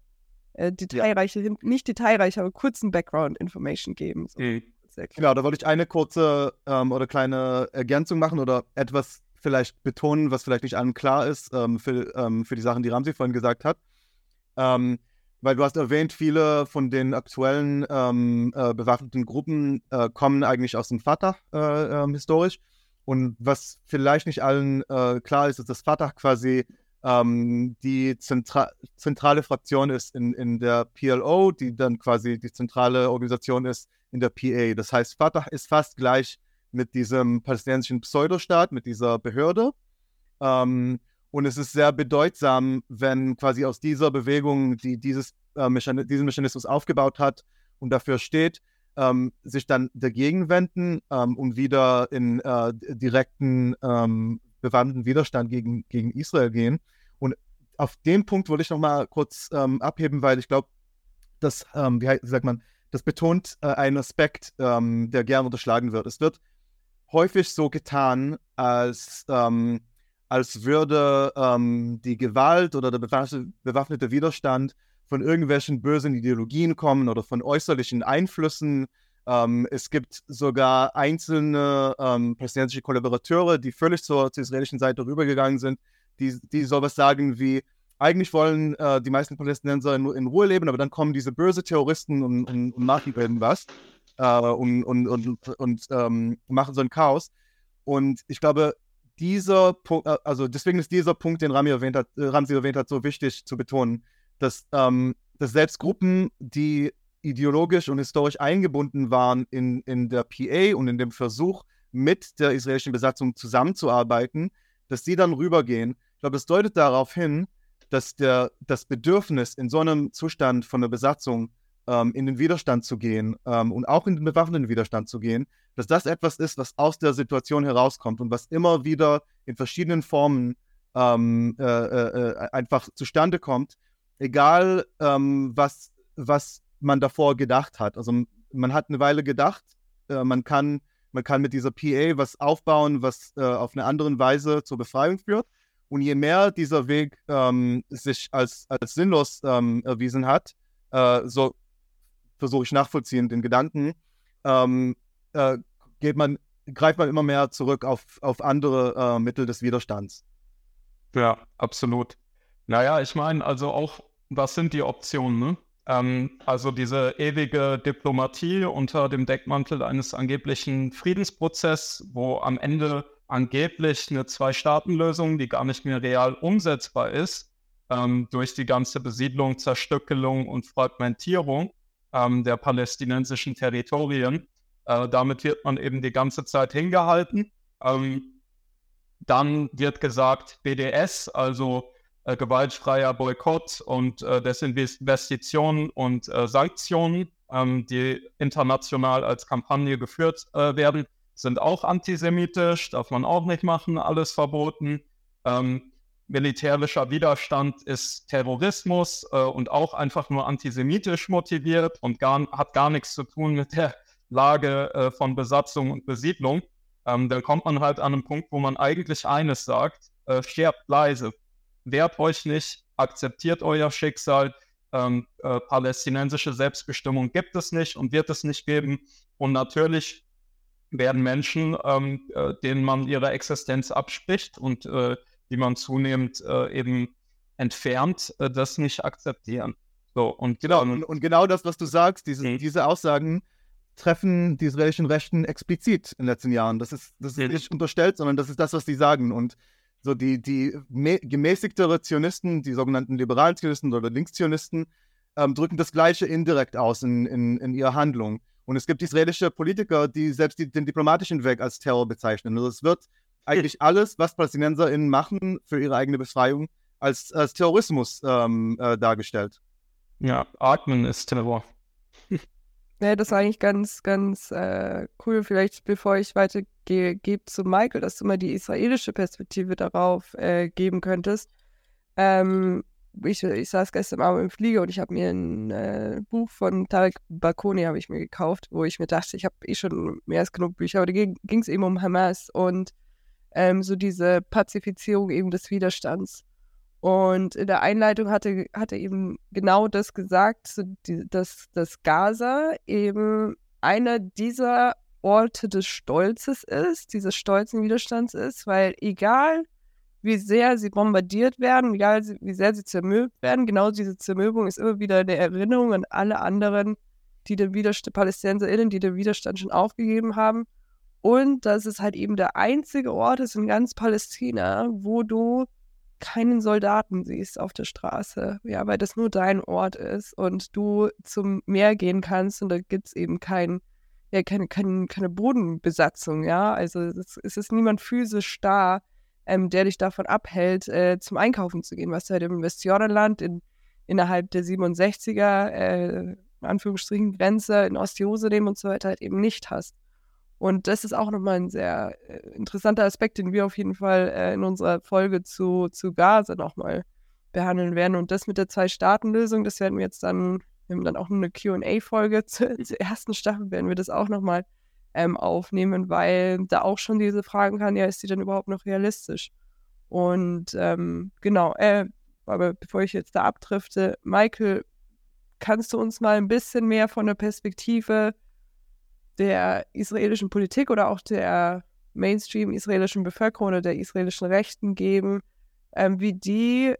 äh, detailreiche, ja. nicht detailreich, aber kurzen Background-Information geben. So. Mhm. Genau, da wollte ich eine kurze ähm, oder kleine Ergänzung machen oder etwas vielleicht betonen, was vielleicht nicht allen klar ist, ähm, für, ähm, für die Sachen, die Ramsi vorhin gesagt hat. Ähm, weil du hast erwähnt, viele von den aktuellen ähm, äh, bewaffneten Gruppen äh, kommen eigentlich aus dem Fatah äh, historisch. Und was vielleicht nicht allen äh, klar ist, ist, dass Fatah quasi ähm, die Zentra zentrale Fraktion ist in, in der PLO, die dann quasi die zentrale Organisation ist in der PA. Das heißt, Fatah ist fast gleich mit diesem palästinensischen Pseudostaat, mit dieser Behörde. Ähm, und es ist sehr bedeutsam, wenn quasi aus dieser Bewegung, die dieses, äh, Mechan diesen Mechanismus aufgebaut hat und dafür steht, ähm, sich dann dagegen wenden ähm, und wieder in äh, direkten ähm, bewandten Widerstand gegen, gegen Israel gehen. Und auf den Punkt wollte ich noch mal kurz ähm, abheben, weil ich glaube, das, ähm, wie, sagt man, das betont äh, einen Aspekt, ähm, der gern unterschlagen wird. Es wird häufig so getan, als, als würde die Gewalt oder der bewaffnete Widerstand von irgendwelchen bösen Ideologien kommen oder von äußerlichen Einflüssen. Ähm, es gibt sogar einzelne ähm, palästinensische Kollaborateure, die völlig zur, zur, israelischen Seite rübergegangen sind, die, die sowas sagen wie, eigentlich wollen äh, die meisten Palästinenser in, in, Ruhe leben, aber dann kommen diese böse Terroristen und, und, und machen irgendwas äh, und, und, und, und ähm, machen so ein Chaos. Und ich glaube, dieser Punkt, äh, also deswegen ist dieser Punkt, den Rami erwähnt hat, äh, Ramsi erwähnt hat, so wichtig zu betonen, dass, ähm, dass selbst Gruppen, die ideologisch und historisch eingebunden waren in, in der PA und in dem Versuch, mit der israelischen Besatzung zusammenzuarbeiten, dass sie dann rübergehen. Ich glaube, das deutet darauf hin, dass der, das Bedürfnis in so einem Zustand von der Besatzung ähm, in den Widerstand zu gehen ähm, und auch in den bewaffneten Widerstand zu gehen, dass das etwas ist, was aus der Situation herauskommt und was immer wieder in verschiedenen Formen ähm, äh, äh, äh einfach zustande kommt, egal ähm, was, was man davor gedacht hat. Also man hat eine Weile gedacht, äh, man, kann, man kann mit dieser PA was aufbauen, was äh, auf eine andere Weise zur Befreiung führt. Und je mehr dieser Weg ähm, sich als, als sinnlos ähm, erwiesen hat, äh, so versuche ich nachvollziehen, den Gedanken, ähm, äh, geht man, greift man immer mehr zurück auf, auf andere äh, Mittel des Widerstands. Ja, absolut. Naja, ich meine, also auch, was sind die Optionen? Ne? Ähm, also diese ewige Diplomatie unter dem Deckmantel eines angeblichen Friedensprozesses, wo am Ende angeblich eine Zwei-Staaten-Lösung, die gar nicht mehr real umsetzbar ist, ähm, durch die ganze Besiedlung, Zerstückelung und Fragmentierung ähm, der palästinensischen Territorien. Äh, damit wird man eben die ganze Zeit hingehalten. Ähm, dann wird gesagt, BDS, also äh, gewaltfreier Boykott und äh, Desinvestitionen und äh, Sanktionen, ähm, die international als Kampagne geführt äh, werden, sind auch antisemitisch, darf man auch nicht machen, alles verboten. Ähm, militärischer Widerstand ist Terrorismus äh, und auch einfach nur antisemitisch motiviert und gar, hat gar nichts zu tun mit der Lage äh, von Besatzung und Besiedlung. Ähm, dann kommt man halt an einen Punkt, wo man eigentlich eines sagt, äh, sterbt leise, wehrt euch nicht, akzeptiert euer Schicksal, ähm, äh, palästinensische Selbstbestimmung gibt es nicht und wird es nicht geben. Und natürlich werden Menschen, ähm, äh, denen man ihre Existenz abspricht und äh, die man zunehmend äh, eben entfernt, äh, das nicht akzeptieren. So, und genau, und, und, genau das, was du sagst, diese, mhm. diese Aussagen treffen die israelischen Rechten explizit in den letzten Jahren. Das ist, das ist mhm. nicht unterstellt, sondern das ist das, was die sagen. Und so die, die gemäßigtere Zionisten, die sogenannten liberalen Zionisten oder Linkszionisten, ähm, drücken das Gleiche indirekt aus in, in, in ihrer Handlung. Und es gibt israelische Politiker, die selbst die, den diplomatischen Weg als Terror bezeichnen. Also es wird eigentlich alles, was PalästinenserInnen machen für ihre eigene Befreiung, als, als Terrorismus ähm, äh, dargestellt. Ja, Atmen ist Terror. Ja, das war eigentlich ganz, ganz äh, cool. Vielleicht, bevor ich weitergehe, gebe zu Michael, dass du mal die israelische Perspektive darauf äh, geben könntest. Ähm, ich, ich saß gestern Abend im Flieger und ich habe mir ein äh, Buch von Tarek Bakoni habe ich mir gekauft, wo ich mir dachte, ich habe eh schon mehr als genug Bücher, aber da ging es eben um Hamas und ähm, so diese Pazifizierung eben des Widerstands. Und in der Einleitung hatte, hatte eben genau das gesagt, dass, dass Gaza eben einer dieser Orte des Stolzes ist, dieses stolzen Widerstands ist, weil egal wie sehr sie bombardiert werden, egal wie sehr sie zermürbt werden, genau diese Zermürbung ist immer wieder eine Erinnerung an alle anderen, die den Widerstand, PalästinenserInnen, die den Widerstand schon aufgegeben haben. Und dass es halt eben der einzige Ort ist in ganz Palästina, wo du keinen Soldaten siehst auf der Straße, ja, weil das nur dein Ort ist und du zum Meer gehen kannst und da gibt es eben kein, ja, keine, keine, keine Bodenbesatzung, ja. Also es, es ist niemand physisch da, ähm, der dich davon abhält, äh, zum Einkaufen zu gehen, was du halt im Westjordanland in, innerhalb der 67er, äh, in Anführungsstrichen, Grenze in Ostjerusalem und so weiter halt eben nicht hast. Und das ist auch nochmal ein sehr äh, interessanter Aspekt, den wir auf jeden Fall äh, in unserer Folge zu, zu Gaza nochmal behandeln werden. Und das mit der Zwei-Staaten-Lösung, das werden wir jetzt dann, wir haben dann auch eine QA-Folge zur, zur, ersten Staffel, werden wir das auch nochmal ähm, aufnehmen, weil da auch schon diese Fragen kann, ja, ist die denn überhaupt noch realistisch? Und ähm, genau, äh, aber bevor ich jetzt da abdrifte, Michael, kannst du uns mal ein bisschen mehr von der Perspektive der israelischen Politik oder auch der Mainstream-israelischen Bevölkerung oder der israelischen Rechten geben, ähm, wie die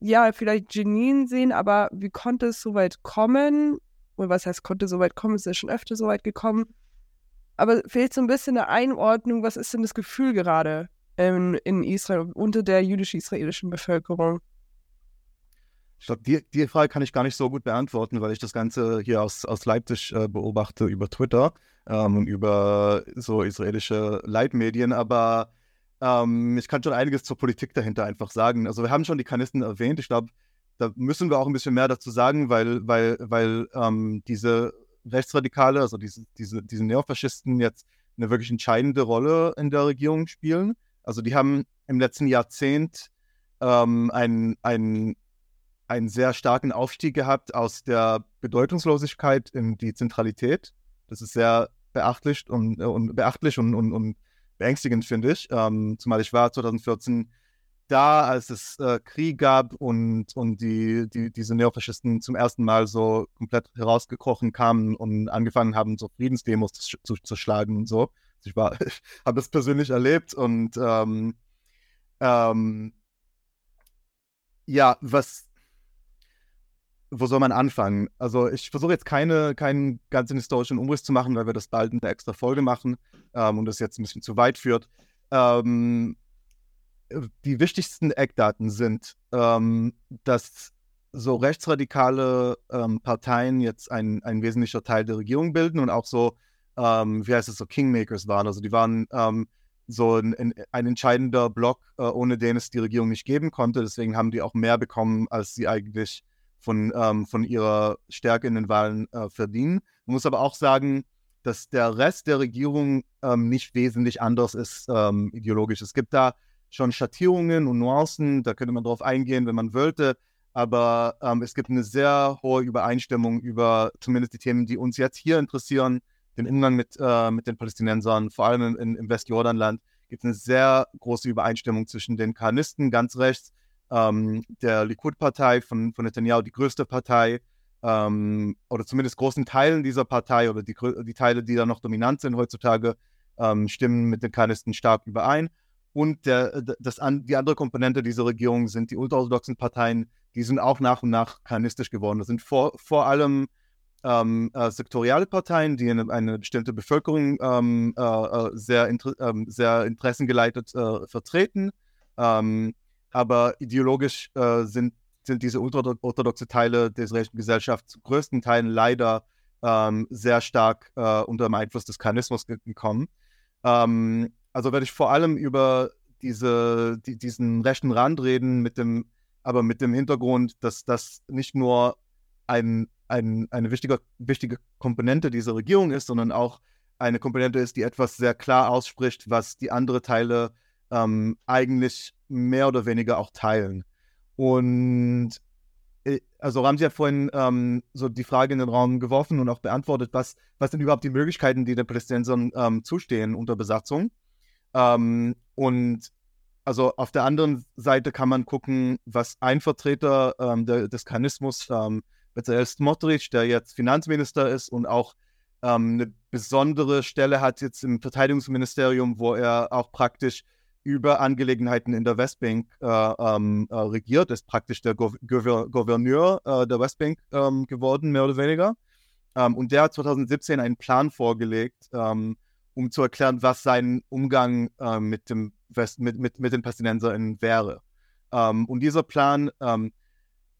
ja vielleicht Jenin sehen, aber wie konnte es so weit kommen? Oder was heißt, konnte so weit kommen? Es ist ja schon öfter so weit gekommen, aber fehlt so ein bisschen eine Einordnung, was ist denn das Gefühl gerade in, in Israel unter der jüdisch-israelischen Bevölkerung? Ich glaube, die, die Frage kann ich gar nicht so gut beantworten, weil ich das Ganze hier aus, aus Leipzig äh, beobachte über Twitter ähm, und über so israelische Leitmedien. Aber ähm, ich kann schon einiges zur Politik dahinter einfach sagen. Also wir haben schon die Kanisten erwähnt. Ich glaube, da müssen wir auch ein bisschen mehr dazu sagen, weil, weil, weil ähm, diese Rechtsradikale, also diese, diese, diese Neofaschisten jetzt eine wirklich entscheidende Rolle in der Regierung spielen. Also die haben im letzten Jahrzehnt ähm, einen, einen, einen sehr starken Aufstieg gehabt aus der Bedeutungslosigkeit in die Zentralität. Das ist sehr beachtlich und, und beachtlich und, und, und beängstigend, finde ich. Ähm, zumal ich war 2014 da, als es äh, Krieg gab und, und die, die, diese Neofaschisten zum ersten Mal so komplett herausgekrochen kamen und angefangen haben, so Friedensdemos zu, zu, zu schlagen und so. Also ich, ich habe das persönlich erlebt und ähm, ähm, ja, was, wo soll man anfangen? Also ich versuche jetzt keine, keinen ganzen historischen Umriss zu machen, weil wir das bald in der extra Folge machen ähm, und das jetzt ein bisschen zu weit führt. Ähm, die wichtigsten Eckdaten sind, ähm, dass so rechtsradikale ähm, Parteien jetzt ein, ein wesentlicher Teil der Regierung bilden und auch so, ähm, wie heißt es, so Kingmakers waren. Also die waren ähm, so ein, ein, entscheidender Block, äh, ohne den es die Regierung nicht geben konnte. Deswegen haben die auch mehr bekommen, als sie eigentlich von, ähm, von ihrer Stärke in den Wahlen äh, verdienen. Man muss aber auch sagen, dass der Rest der Regierung ähm, nicht wesentlich anders ist ähm, ideologisch. Es gibt da schon Schattierungen und Nuancen, da könnte man drauf eingehen, wenn man wollte, aber ähm, es gibt eine sehr hohe Übereinstimmung über zumindest die Themen, die uns jetzt hier interessieren, den Umgang mit, äh, mit den Palästinensern, vor allem in, im Westjordanland, gibt es eine sehr große Übereinstimmung zwischen den Karnisten ganz rechts, ähm, der Likud-Partei von, von Netanyahu, die größte Partei, ähm, oder zumindest großen Teilen dieser Partei oder die, die Teile, die da noch dominant sind heutzutage, ähm, stimmen mit den Karnisten stark überein. Und der, das, die andere Komponente dieser Regierung sind die ultraorthodoxen Parteien, die sind auch nach und nach karnistisch geworden. Das sind vor, vor allem ähm, äh, sektoriale Parteien, die eine, eine bestimmte Bevölkerung ähm, äh, äh sehr, inter, äh, sehr interessengeleitet äh, vertreten. Ähm, aber ideologisch äh, sind, sind diese ultraorthodoxe Teile der israelischen Gesellschaft zu größten Teilen leider ähm, sehr stark unter dem Einfluss des Karnismus gekommen. Ähm, also werde ich vor allem über diese, die, diesen rechten Rand reden, mit dem, aber mit dem Hintergrund, dass das nicht nur ein ein, eine wichtige, wichtige Komponente dieser Regierung ist, sondern auch eine Komponente ist, die etwas sehr klar ausspricht, was die anderen Teile ähm, eigentlich mehr oder weniger auch teilen. Und äh, also Ramsi hat vorhin ähm, so die Frage in den Raum geworfen und auch beantwortet, was, was sind überhaupt die Möglichkeiten, die den Palästinensern ähm, zustehen unter Besatzung. Ähm, und also auf der anderen Seite kann man gucken, was ein Vertreter ähm, der, des Kanismus ähm, Bezalel Smotrich, der jetzt Finanzminister ist und auch ähm, eine besondere Stelle hat jetzt im Verteidigungsministerium, wo er auch praktisch über Angelegenheiten in der Westbank äh, ähm, äh, regiert, ist praktisch der Gou Gouverneur äh, der Westbank ähm, geworden, mehr oder weniger. Ähm, und der hat 2017 einen Plan vorgelegt, ähm, um zu erklären, was sein Umgang äh, mit, dem West mit, mit, mit den Palästinensern wäre. Ähm, und dieser Plan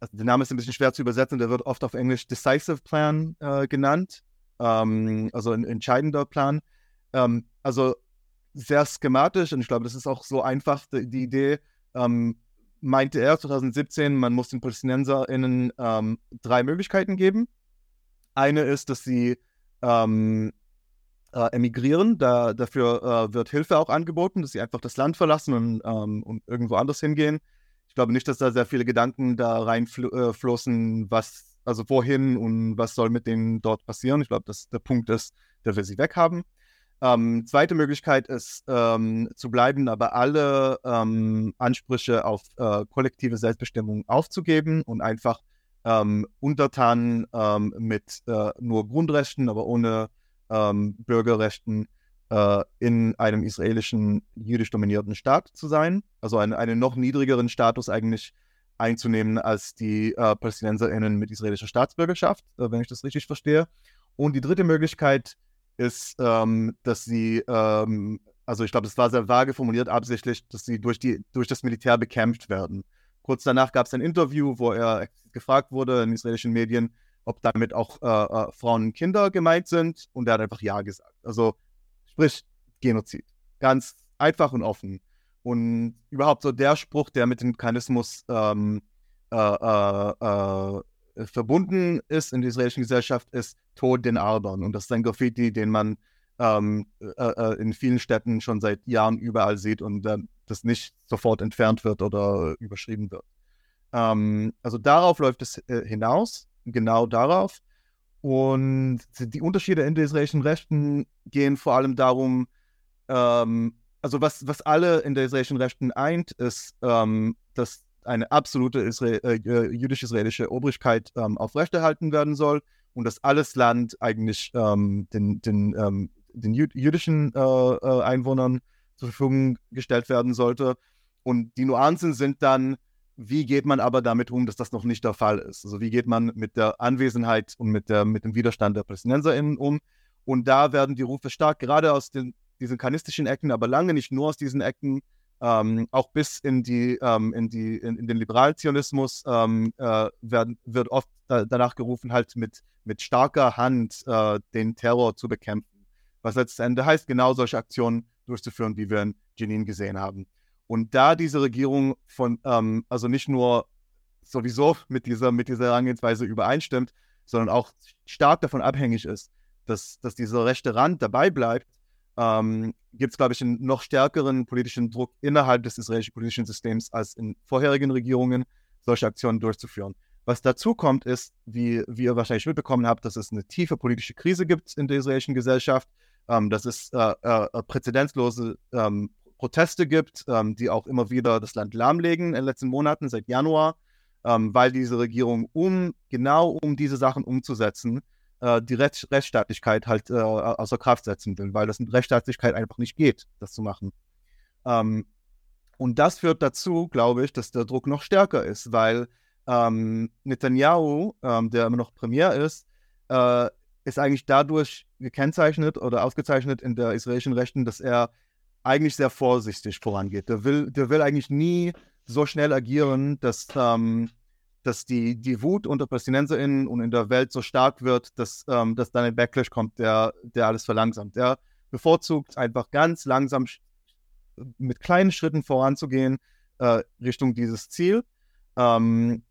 also der Name ist ein bisschen schwer zu übersetzen, der wird oft auf Englisch Decisive Plan äh, genannt, ähm, also ein entscheidender Plan. Ähm, also sehr schematisch und ich glaube, das ist auch so einfach die, Idee. Ähm, meinte er 2017, man muss den PalästinenserInnen ähm, drei Möglichkeiten geben. Eine ist, dass sie ähm, äh, emigrieren, da, dafür äh, wird Hilfe auch angeboten, dass sie einfach das Land verlassen und, ähm, und irgendwo anders hingehen. Ich glaube nicht, dass da sehr viele Gedanken da reinflossen, äh, was, also wohin und was soll mit denen dort passieren. Ich glaube, dass der Punkt ist, der wir sie weghaben. Ähm, zweite Möglichkeit ist ähm, zu bleiben, aber alle ähm, Ansprüche auf äh, kollektive Selbstbestimmung aufzugeben und einfach ähm, untertan ähm, mit äh, nur Grundrechten, aber ohne ähm, Bürgerrechten äh, in einem israelischen jüdisch dominierten Staat zu sein, also einen, einen noch niedrigeren Status eigentlich einzunehmen als die äh, PalästinenserInnen mit israelischer Staatsbürgerschaft, äh, wenn ich das richtig verstehe. Und die dritte Möglichkeit ist, ähm, dass sie, ähm, also ich glaube, das war sehr vage formuliert absichtlich, dass sie durch, die, durch das Militär bekämpft werden. Kurz danach gab es ein Interview, wo er gefragt wurde in israelischen Medien, ob damit auch äh, äh, Frauen und Kinder gemeint sind. Und er hat einfach Ja gesagt. Also Sprich, Genozid. Ganz einfach und offen. Und überhaupt so der Spruch, der mit dem Kainismus ähm, äh, äh, äh, verbunden ist in der israelischen Gesellschaft, ist Tod den Arbern. Und das ist ein Graffiti, den man ähm, äh, äh, in vielen Städten schon seit Jahren überall sieht und das nicht sofort entfernt wird oder überschrieben wird. Ähm, also darauf läuft es äh, hinaus, genau darauf. Und die Unterschiede in den israelischen Rechten gehen vor allem darum, ähm, also was, was alle in der israelischen Rechten eint, ist, ähm, dass eine absolute Israel, äh, äh, jüdisch-israelische Obrigkeit ähm, aufrechterhalten werden soll und dass alles Land eigentlich ähm, den, den, ähm, den jüdischen äh, äh, Einwohnern zur Verfügung gestellt werden sollte. Und die Nuancen sind dann, wie geht man aber damit um, dass das noch nicht der Fall ist? Also wie geht man mit der Anwesenheit und mit, der, mit dem Widerstand der PalästinenserInnen um? Und da werden die Rufe stark, gerade aus den, diesen kanistischen Ecken, aber lange nicht nur aus diesen Ecken, ähm, auch bis in die ähm, in die in, in den Liberalzionismus ähm, äh, werden, wird oft da, danach gerufen, halt mit mit starker Hand äh, den Terror zu bekämpfen. Was letzten Endes heißt, genau solche Aktionen durchzuführen, wie wir in Jenin gesehen haben. Und da diese Regierung von, ähm, also nicht nur sowieso mit dieser, mit dieser Herangehensweise übereinstimmt, sondern auch stark davon abhängig ist, dass, dass dieser rechte Rand dabei bleibt, ähm, gibt es, glaube ich, einen noch stärkeren politischen Druck innerhalb des israelischen politischen Systems als in vorherigen Regierungen, solche Aktionen durchzuführen. Was dazu kommt, ist, wie, wie ihr wahrscheinlich mitbekommen habt, dass es eine tiefe politische Krise gibt in der israelischen Gesellschaft, ähm, dass es äh, äh, präzedenzlose ähm, Proteste gibt, ähm, die auch immer wieder das Land lahmlegen in den letzten Monaten, seit Januar, ähm, weil diese Regierung, um genau um diese Sachen umzusetzen, äh, die Recht Rechtsstaatlichkeit halt äh, außer Kraft setzen will, weil das mit Rechtsstaatlichkeit einfach nicht geht, das zu machen. Ähm, und das führt dazu, glaube ich, dass der Druck noch stärker ist, weil ähm, Netanyahu, ähm, der immer noch Premier ist, äh, ist eigentlich dadurch gekennzeichnet oder ausgezeichnet in der israelischen Rechten, dass er eigentlich sehr vorsichtig vorangeht. Der will, der will eigentlich nie so schnell agieren, dass, ähm, dass die, die Wut unter PalästinenserInnen und in der Welt so stark wird, dass, ähm, dass dann ein Backlash kommt, der, der alles verlangsamt. Er bevorzugt einfach ganz langsam mit kleinen Schritten voranzugehen äh, Richtung dieses Ziel. Ähm,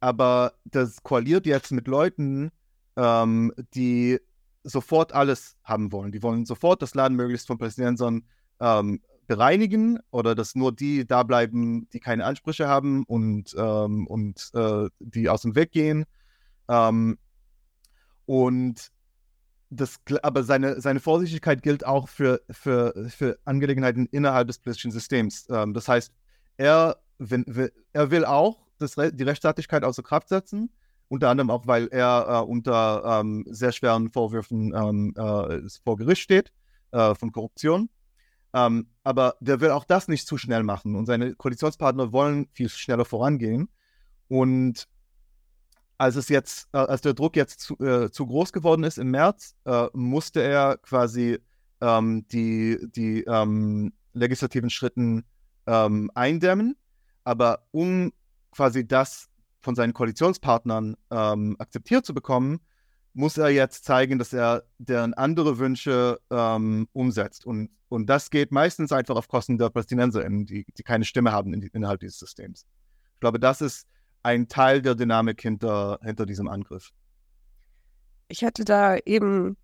aber das koaliert jetzt mit Leuten, ähm, die sofort alles haben wollen. Die wollen sofort das Laden möglichst von Palästinensern ähm, bereinigen oder dass nur die da bleiben, die keine Ansprüche haben und, ähm, und äh, die aus dem Weg gehen. Ähm, und das, aber seine, seine Vorsichtigkeit gilt auch für, für, für Angelegenheiten innerhalb des politischen Systems. Ähm, das heißt, er, wenn, er will auch das, die Rechtsstaatlichkeit außer Kraft setzen, unter anderem auch, weil er äh, unter ähm, sehr schweren Vorwürfen ähm, äh, vor Gericht steht äh, von Korruption. Ähm, aber der will auch das nicht zu schnell machen und seine Koalitionspartner wollen viel schneller vorangehen. Und als es jetzt, äh, als der Druck jetzt zu, äh, zu, groß geworden ist im März, äh, musste er quasi ähm, die, die ähm, legislativen Schritten ähm, eindämmen. Aber um quasi das von seinen Koalitionspartnern ähm, akzeptiert zu bekommen, muss er jetzt zeigen, dass er deren andere Wünsche ähm, umsetzt. Und, und das geht meistens einfach auf Kosten der PalästinenserInnen, die, die keine Stimme haben in innerhalb dieses Systems. Ich glaube, das ist ein Teil der Dynamik hinter, hinter diesem Angriff. Ich hatte da eben,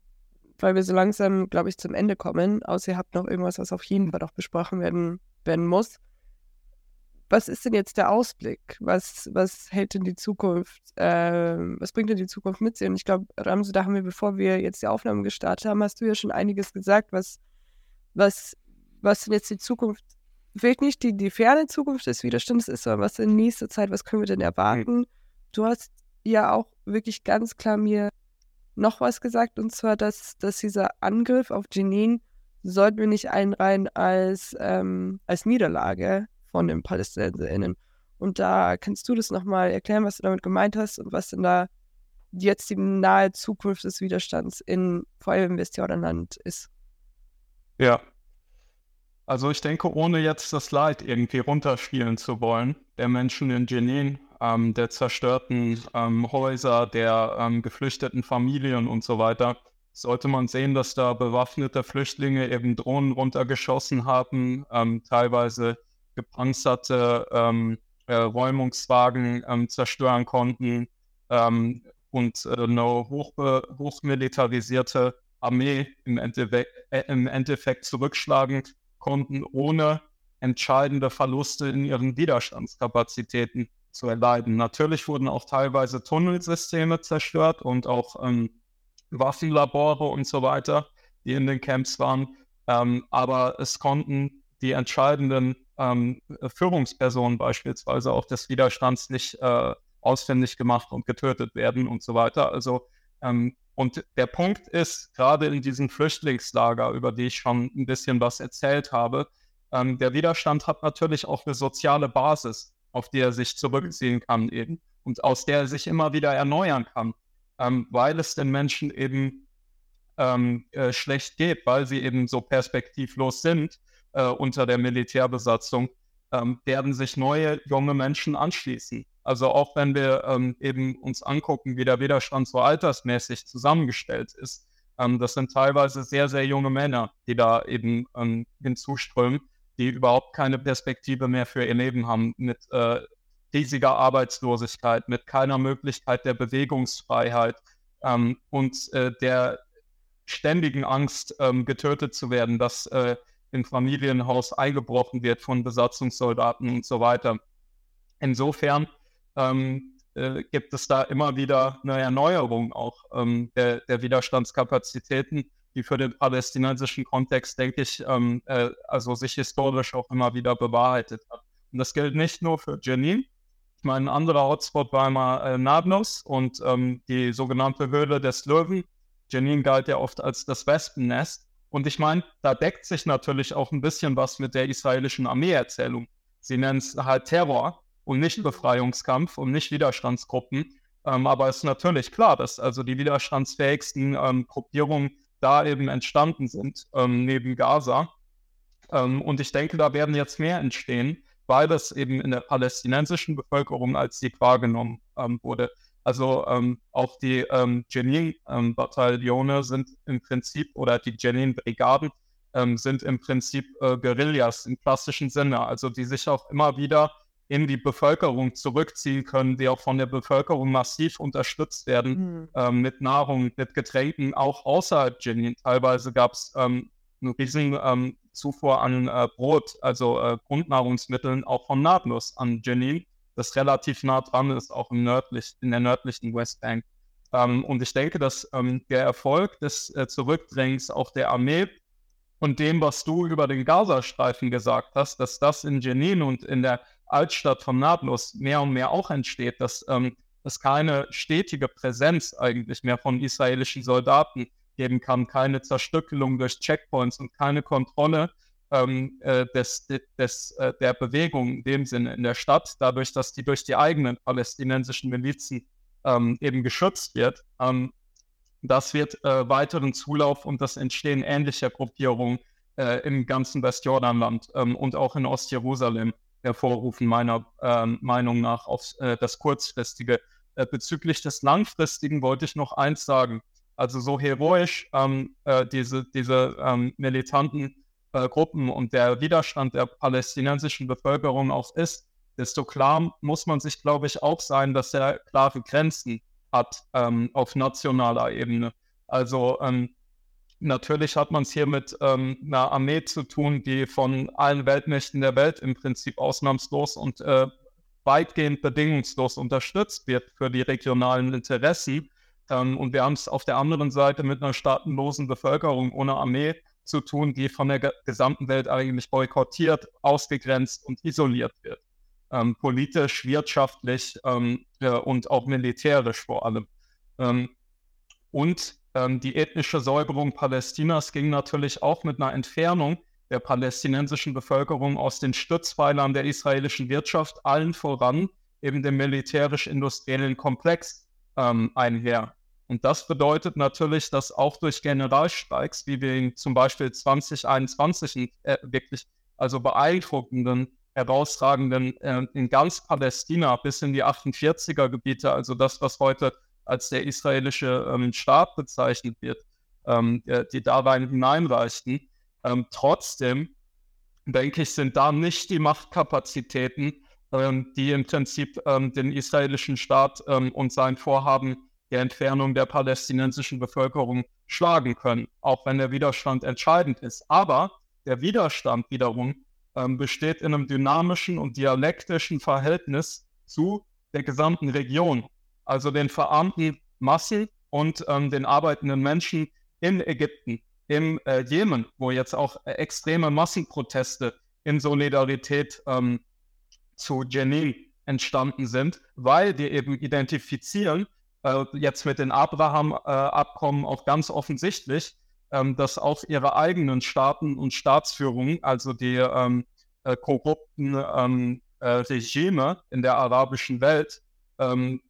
weil wir so langsam, glaube ich, zum Ende kommen, außer ihr habt noch irgendwas, was auf jeden Fall noch besprochen werden, werden muss was ist denn jetzt der Ausblick? Was, was hält denn die Zukunft, äh, was bringt denn die Zukunft mit sich? Und ich glaube, Ramse, da haben wir, bevor wir jetzt die Aufnahme gestartet haben, hast du ja schon einiges gesagt, was, was, was denn jetzt die Zukunft, vielleicht nicht die, die ferne Zukunft des Widerstands ist, sondern was in nächster Zeit, was können wir denn erwarten? Du hast ja auch wirklich ganz klar mir noch was gesagt, und zwar, dass, dass dieser Angriff auf Jenin sollten wir nicht einreihen als, ähm, als Niederlage, von den PalästinenserInnen. Und da kannst du das nochmal erklären, was du damit gemeint hast und was denn da jetzt die nahe Zukunft des Widerstands in vor allem im Westjordanland ist. Ja. Also ich denke, ohne jetzt das Leid irgendwie runterspielen zu wollen, der Menschen in Jenin, ähm, der zerstörten ähm, Häuser, der ähm, geflüchteten Familien und so weiter, sollte man sehen, dass da bewaffnete Flüchtlinge eben Drohnen runtergeschossen haben, ähm, teilweise gepanzerte ähm, äh, Räumungswagen ähm, zerstören konnten ähm, und äh, eine hoch, hochmilitarisierte Armee im Endeffekt, äh, im Endeffekt zurückschlagen konnten, ohne entscheidende Verluste in ihren Widerstandskapazitäten zu erleiden. Natürlich wurden auch teilweise Tunnelsysteme zerstört und auch ähm, Waffenlabore und so weiter, die in den Camps waren. Ähm, aber es konnten die entscheidenden ähm, Führungspersonen beispielsweise auch des Widerstands nicht äh, ausfindig gemacht und getötet werden und so weiter. Also ähm, und der Punkt ist, gerade in diesen Flüchtlingslager, über die ich schon ein bisschen was erzählt habe, ähm, der Widerstand hat natürlich auch eine soziale Basis, auf die er sich zurückziehen kann eben und aus der er sich immer wieder erneuern kann, ähm, weil es den Menschen eben ähm, äh, schlecht geht, weil sie eben so perspektivlos sind äh, unter der Militärbesatzung, ähm, werden sich neue junge Menschen anschließen. Also auch wenn wir ähm, eben uns angucken, wie der Widerstand so altersmäßig zusammengestellt ist, ähm, das sind teilweise sehr, sehr junge Männer, die da eben ähm, hinzuströmen, die überhaupt keine Perspektive mehr für ihr Leben haben, mit äh, riesiger Arbeitslosigkeit, mit keiner Möglichkeit der Bewegungsfreiheit ähm, und äh, der ständigen Angst, ähm, getötet zu werden, dass äh, im Familienhaus eingebrochen wird von Besatzungssoldaten und so weiter. Insofern ähm, äh, gibt es da immer wieder eine Erneuerung auch ähm, der, der, Widerstandskapazitäten, die für den palästinensischen Kontext, denke ich, ähm, äh, also sich historisch auch immer wieder bewahrheitet hat. Und das gilt nicht nur für Jenin. Ich meine, ein anderer Hotspot war immer äh, Nablus und ähm, die sogenannte Höhle des Löwen. Jenin galt ja oft als das Wespennest. Und ich meine, da deckt sich natürlich auch ein bisschen was mit der israelischen Armeeerzählung. Sie nennen es halt Terror und nicht Befreiungskampf und nicht Widerstandsgruppen. Ähm, aber es ist natürlich klar, dass also die widerstandsfähigsten ähm, Gruppierungen da eben entstanden sind, ähm, neben Gaza. Ähm, und ich denke, da werden jetzt mehr entstehen, weil das eben in der palästinensischen Bevölkerung als Sieg wahrgenommen ähm, wurde. Also ähm, auch die ähm, Jenin-Bataillone sind im Prinzip, oder die Jenin-Brigaden sind im Prinzip äh, Guerillas im klassischen Sinne, also die sich auch immer wieder in die Bevölkerung zurückziehen können, die auch von der Bevölkerung massiv unterstützt werden mhm. ähm, mit Nahrung, mit Getränken, auch außerhalb Jenin. Teilweise gab es ähm, einen riesen ähm, Zufuhr an äh, Brot, also äh, Grundnahrungsmitteln, auch von Nablus an Jenin, das relativ nah dran ist, auch im nördlich, in der nördlichen Westbank. Ähm, und ich denke, dass ähm, der Erfolg des äh, Zurückdrängens auch der Armee und dem, was du über den Gazastreifen gesagt hast, dass das in Jenin und in der Altstadt von Nablus mehr und mehr auch entsteht, dass ähm, es keine stetige Präsenz eigentlich mehr von israelischen Soldaten geben kann, keine Zerstückelung durch Checkpoints und keine Kontrolle ähm, äh, des, des, äh, der Bewegung in dem Sinne in der Stadt, dadurch, dass die durch die eigenen palästinensischen Milizen ähm, eben geschützt wird. Ähm, das wird äh, weiteren Zulauf und das Entstehen ähnlicher Gruppierungen äh, im ganzen Westjordanland ähm, und auch in Ostjerusalem hervorrufen, meiner äh, Meinung nach, auf äh, das Kurzfristige. Äh, bezüglich des Langfristigen wollte ich noch eins sagen. Also so heroisch ähm, äh, diese, diese ähm, militanten äh, Gruppen und der Widerstand der palästinensischen Bevölkerung auch ist, desto klar muss man sich, glaube ich, auch sein, dass er klare Grenzen hat ähm, auf nationaler Ebene. Also ähm, Natürlich hat man es hier mit ähm, einer Armee zu tun, die von allen Weltmächten der Welt im Prinzip ausnahmslos und äh, weitgehend bedingungslos unterstützt wird für die regionalen Interessen. Ähm, und wir haben es auf der anderen Seite mit einer staatenlosen Bevölkerung ohne Armee zu tun, die von der gesamten Welt eigentlich boykottiert, ausgegrenzt und isoliert wird. Ähm, politisch, wirtschaftlich ähm, ja, und auch militärisch vor allem. Ähm, und ähm, die ethnische Säuberung Palästinas ging natürlich auch mit einer Entfernung der palästinensischen Bevölkerung aus den Stützpfeilern der israelischen Wirtschaft, allen voran eben dem militärisch-industriellen Komplex ähm, einher. Und das bedeutet natürlich, dass auch durch Generalstreiks, wie wir ihn zum Beispiel 2021 äh, wirklich, also beeindruckenden, herausragenden äh, in ganz Palästina bis in die 48er Gebiete, also das, was heute als der israelische ähm, Staat bezeichnet wird, ähm, die da rein hineinreichten. Ähm, trotzdem, denke ich, sind da nicht die Machtkapazitäten, ähm, die im Prinzip ähm, den israelischen Staat ähm, und sein Vorhaben der Entfernung der palästinensischen Bevölkerung schlagen können, auch wenn der Widerstand entscheidend ist. Aber der Widerstand wiederum besteht in einem dynamischen und dialektischen Verhältnis zu der gesamten Region also den verarmten Massen und ähm, den arbeitenden Menschen in Ägypten, im äh, Jemen, wo jetzt auch äh, extreme Massenproteste in Solidarität ähm, zu Jenin entstanden sind, weil die eben identifizieren, äh, jetzt mit den Abraham-Abkommen auch ganz offensichtlich, ähm, dass auch ihre eigenen Staaten und Staatsführungen, also die ähm, äh, korrupten ähm, äh, Regime in der arabischen Welt,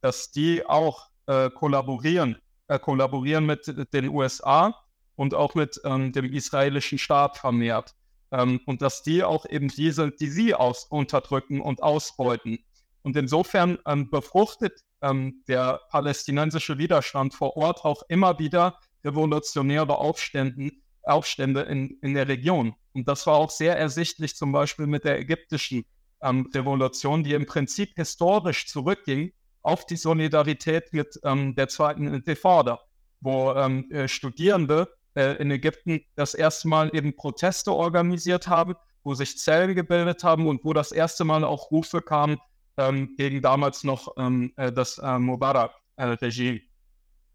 dass die auch äh, kollaborieren, kollaborieren mit den USA und auch mit ähm, dem israelischen Staat vermehrt. ähm, und dass die auch eben diese, die sie aus unterdrücken und ausbeuten. Und insofern ähm, befruchtet ähm, der palästinensische Widerstand vor Ort auch immer wieder revolutionäre Aufstände, Aufstände in, in der Region. Und das war auch sehr ersichtlich zum Beispiel mit der ägyptischen ähm, Revolution, die im Prinzip historisch zurückging auf die Solidarität mit ähm, der zweiten Intifada, wo ähm, äh, Studierende äh, in Ägypten das erste Mal eben Proteste organisiert haben, wo sich Zellen gebildet haben und wo das erste Mal auch Rufe kamen ähm, gegen damals noch ähm, äh, das äh, Mubarak-Regime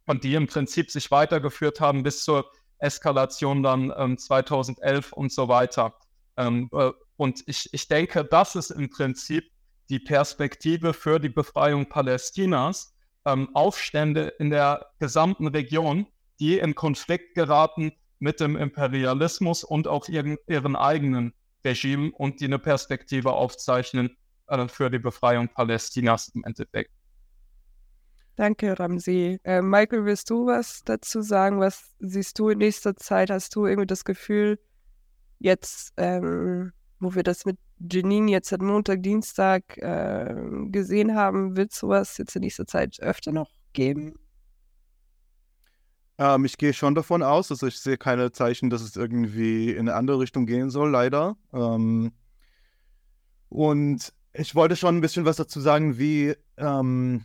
und die im Prinzip sich weitergeführt haben bis zur Eskalation dann 2011 ähm, und so weiter. Ähm, äh, und ich, ich denke, das ist im Prinzip die Perspektive für die Befreiung Palästinas, ähm, Aufstände in der gesamten Region, die in Konflikt geraten mit dem Imperialismus und auch ihren, ihren eigenen Regime und die eine Perspektive aufzeichnen äh, für die Befreiung Palästinas im Endeffekt. Danke, Ramsi. Äh, Michael, willst du was dazu sagen? Was siehst du in nächster Zeit? Hast du irgendwie das Gefühl, jetzt, ähm, wo wir das mit Janine jetzt seit Montag, Dienstag äh, gesehen haben, wird sowas jetzt in nächster Zeit öfter noch geben? Ähm, ich gehe schon davon aus, also ich sehe keine Zeichen, dass es irgendwie in eine andere Richtung gehen soll, leider. Ähm, und ich wollte schon ein bisschen was dazu sagen, wie, ähm,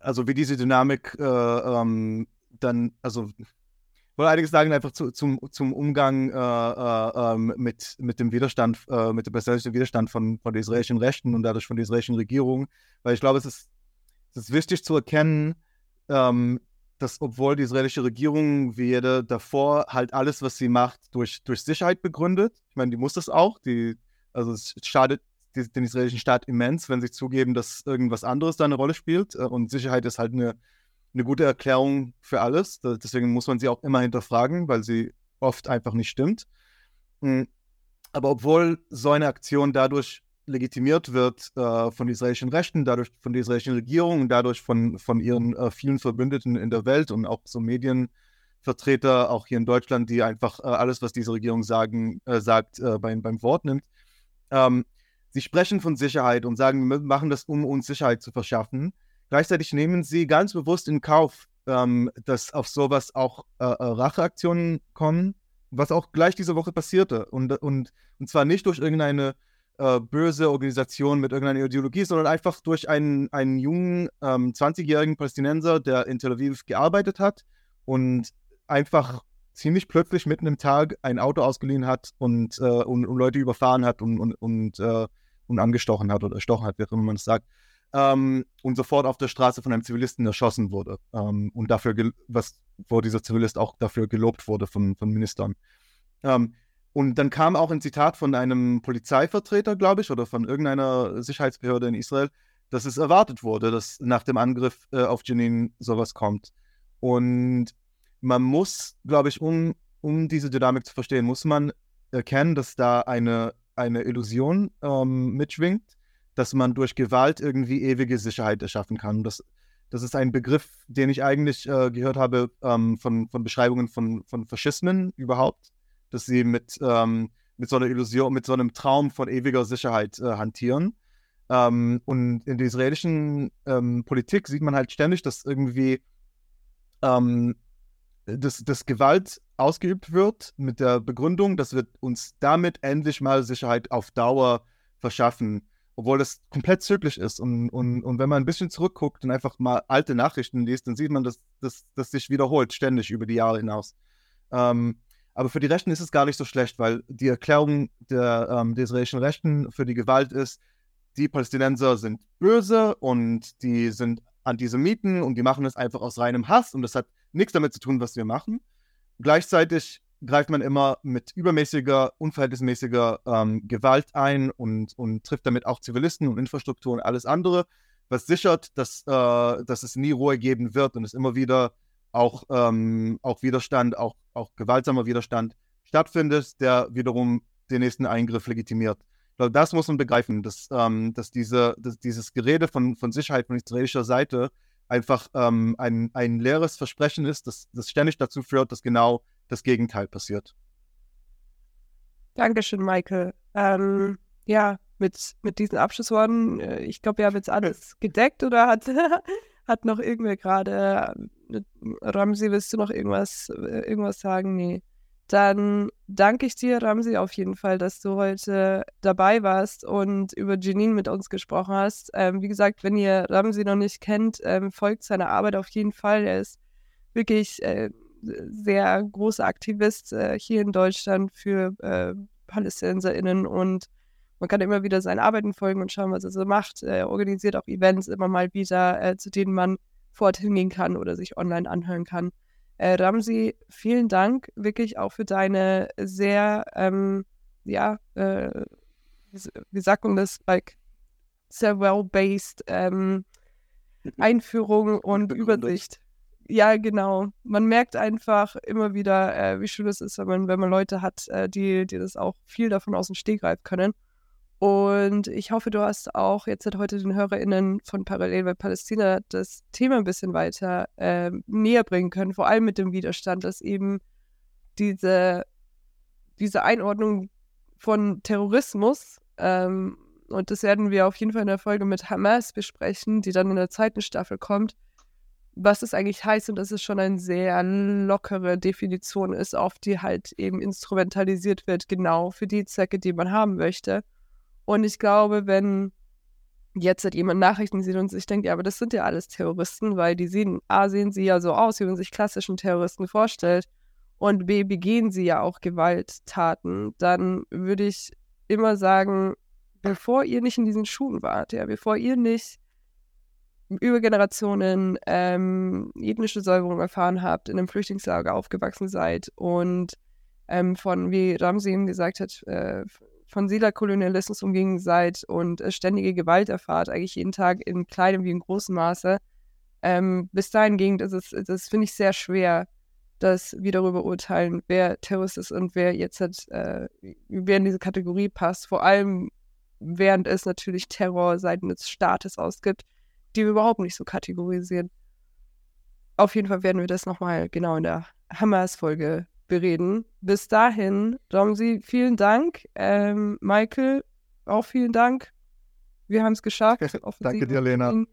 also wie diese Dynamik äh, ähm, dann, also ich wollte einiges sagen einfach zu, zum, zum Umgang äh, äh, ähm, mit, mit dem Widerstand, äh, mit dem persönlichen Widerstand von, von der israelischen Rechten und dadurch von der israelischen Regierung, weil ich glaube, es ist, es ist wichtig zu erkennen, ähm, dass obwohl die israelische Regierung wie jede davor halt alles, was sie macht, durch, durch Sicherheit begründet. Ich meine, die muss das auch. Die, also es schadet den israelischen Staat immens, wenn sie zugeben, dass irgendwas anderes da eine Rolle spielt. Äh, und Sicherheit ist halt eine, eine gute Erklärung für alles. Deswegen muss man sie auch immer hinterfragen, weil sie oft einfach nicht stimmt. Hm. Aber obwohl so eine Aktion dadurch legitimiert wird äh, von israelischen Rechten, dadurch von der israelischen Regierung und dadurch von, von ihren äh, vielen Verbündeten in der Welt und auch so Medienvertreter, auch hier in Deutschland, die einfach äh, alles, was diese Regierung sagen, äh, sagt, äh, beim, beim Wort nimmt. Ähm, sie sprechen von Sicherheit und sagen, wir machen das, um uns Sicherheit zu verschaffen. Gleichzeitig nehmen sie ganz bewusst in Kauf, ähm, dass auf sowas auch äh, Racheaktionen kommen, was auch gleich diese Woche passierte. Und, und, und zwar nicht durch irgendeine äh, böse Organisation mit irgendeiner Ideologie, sondern einfach durch einen, einen jungen ähm, 20-jährigen Palästinenser, der in Tel Aviv gearbeitet hat und einfach ziemlich plötzlich mitten im Tag ein Auto ausgeliehen hat und, äh, und, und, Leute überfahren hat und, und, und, äh, und angestochen hat oder erstochen hat, wie auch immer man es sagt. Ähm, und sofort auf der Straße von einem Zivilisten erschossen wurde. Ähm, und dafür, was, wo dieser Zivilist auch dafür gelobt wurde von, von Ministern. Ähm, und dann kam auch ein Zitat von einem Polizeivertreter, glaube ich, oder von irgendeiner Sicherheitsbehörde in Israel, dass es erwartet wurde, dass nach dem Angriff äh, auf Jenin sowas kommt. Und man muss, glaube ich, um, um diese Dynamik zu verstehen, muss man erkennen, dass da eine, eine Illusion ähm, mitschwingt, dass man durch Gewalt irgendwie ewige Sicherheit erschaffen kann. Das, das ist ein Begriff, den ich eigentlich äh, gehört habe ähm, von, von Beschreibungen von, von Faschismen überhaupt dass sie mit, ähm, mit so einer Illusion, mit so einem Traum von ewiger Sicherheit äh, hantieren. Ähm, und in der israelischen ähm, Politik sieht man halt ständig, dass irgendwie ähm, dass, dass Gewalt ausgeübt wird mit der Begründung, dass wir uns damit endlich mal Sicherheit auf Dauer verschaffen, obwohl das komplett zyklisch ist. Und, und, und wenn man ein bisschen zurückguckt und einfach mal alte Nachrichten liest, dann sieht man, dass das sich wiederholt, ständig über die Jahre hinaus. Ähm, aber für die Rechten ist es gar nicht so schlecht, weil die Erklärung der, ähm, der israelischen Rechten für die Gewalt ist, die Palästinenser sind böse und die sind Antisemiten und die machen es einfach aus reinem Hass und das hat nichts damit zu tun, was wir machen. Gleichzeitig greift man immer mit übermäßiger, unverhältnismäßiger ähm, Gewalt ein und, und trifft damit auch Zivilisten und Infrastruktur und alles andere, was sichert, dass, äh, dass es nie Ruhe geben wird und es immer wieder auch, ähm, auch Widerstand, auch, auch gewaltsamer Widerstand stattfindet, der wiederum den nächsten Eingriff legitimiert. Ich glaube, das muss man begreifen, dass, ähm, dass, diese, dass dieses Gerede von, von Sicherheit von israelischer Seite einfach ähm, ein, ein leeres Versprechen ist, das, das ständig dazu führt, dass genau das Gegenteil passiert. Dankeschön, Michael. Ähm, ja, mit, mit diesen Abschlussworten, äh, ich glaube, wir haben jetzt alles gedeckt oder hat, hat noch irgendwer gerade, äh, Ramsi, willst du noch irgendwas, äh, irgendwas sagen? Nee. Dann danke ich dir, Ramsi, auf jeden Fall, dass du heute dabei warst und über Janine mit uns gesprochen hast. Ähm, wie gesagt, wenn ihr Ramsi noch nicht kennt, ähm, folgt seiner Arbeit auf jeden Fall. Er ist wirklich äh, sehr großer Aktivist äh, hier in Deutschland für äh, PalästinenserInnen und man kann immer wieder seinen Arbeiten folgen und schauen, was er so macht. Er organisiert auch Events immer mal wieder, äh, zu denen man vor Ort hingehen kann oder sich online anhören kann. Äh, Ramsi, vielen Dank wirklich auch für deine sehr, ähm, ja, äh, wie sagt man das, like, sehr well-based ähm, Einführung und Übersicht. Ja, genau. Man merkt einfach immer wieder, äh, wie schön es ist, wenn man, wenn man Leute hat, äh, die, die das auch viel davon aus dem Stegreif können. Und ich hoffe, du hast auch jetzt seit heute den HörerInnen von Parallel bei Palästina das Thema ein bisschen weiter äh, näher bringen können, vor allem mit dem Widerstand, dass eben diese, diese Einordnung von Terrorismus, ähm, und das werden wir auf jeden Fall in der Folge mit Hamas besprechen, die dann in der zweiten Staffel kommt, was es eigentlich heißt und dass es schon eine sehr lockere Definition ist, auf die halt eben instrumentalisiert wird, genau für die Zwecke, die man haben möchte. Und ich glaube, wenn jetzt halt jemand Nachrichten sieht und sich denkt, ja, aber das sind ja alles Terroristen, weil die sehen, A, sehen sie ja so aus, wie man sich klassischen Terroristen vorstellt, und B, begehen sie ja auch Gewalttaten, dann würde ich immer sagen, bevor ihr nicht in diesen Schuhen wart, ja, bevor ihr nicht über Generationen ähm, ethnische Säuberung erfahren habt, in einem Flüchtlingslager aufgewachsen seid und ähm, von, wie Ramsey eben gesagt hat, äh, von Siedlerkolonialismus umgingen seid und äh, ständige Gewalt erfahrt, eigentlich jeden Tag in kleinem wie in großem Maße. Ähm, bis dahin ging, das das finde ich sehr schwer, dass wir darüber urteilen, wer Terrorist ist und wer jetzt hat, äh, wer in diese Kategorie passt. Vor allem, während es natürlich Terror seitens des Staates ausgibt, die wir überhaupt nicht so kategorisieren. Auf jeden Fall werden wir das nochmal genau in der Hammers-Folge bereden. Bis dahin, Domsi, vielen Dank. Ähm, Michael, auch vielen Dank. Wir haben es geschafft. Danke dir, Lena.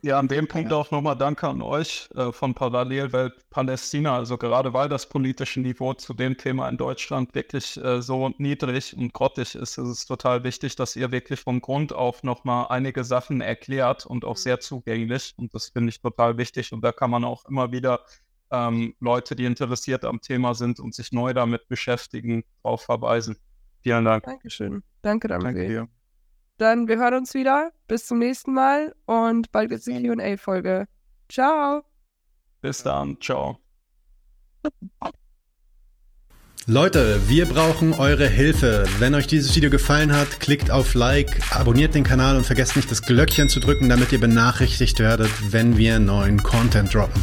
Ja, an dem Punkt auch nochmal Danke an euch äh, von Parallelwelt Palästina. Also gerade weil das politische Niveau zu dem Thema in Deutschland wirklich äh, so niedrig und grottig ist, ist es total wichtig, dass ihr wirklich vom Grund auf nochmal einige Sachen erklärt und auch mhm. sehr zugänglich. Und das finde ich total wichtig. Und da kann man auch immer wieder ähm, Leute, die interessiert am Thema sind und sich neu damit beschäftigen, darauf verweisen. Vielen Dank. Dankeschön. Danke, Danke dir. Dann, wir hören uns wieder. Bis zum nächsten Mal und bald gibt es die QA-Folge. Ciao. Bis dann. Ciao. Leute, wir brauchen eure Hilfe. Wenn euch dieses Video gefallen hat, klickt auf Like, abonniert den Kanal und vergesst nicht das Glöckchen zu drücken, damit ihr benachrichtigt werdet, wenn wir neuen Content droppen.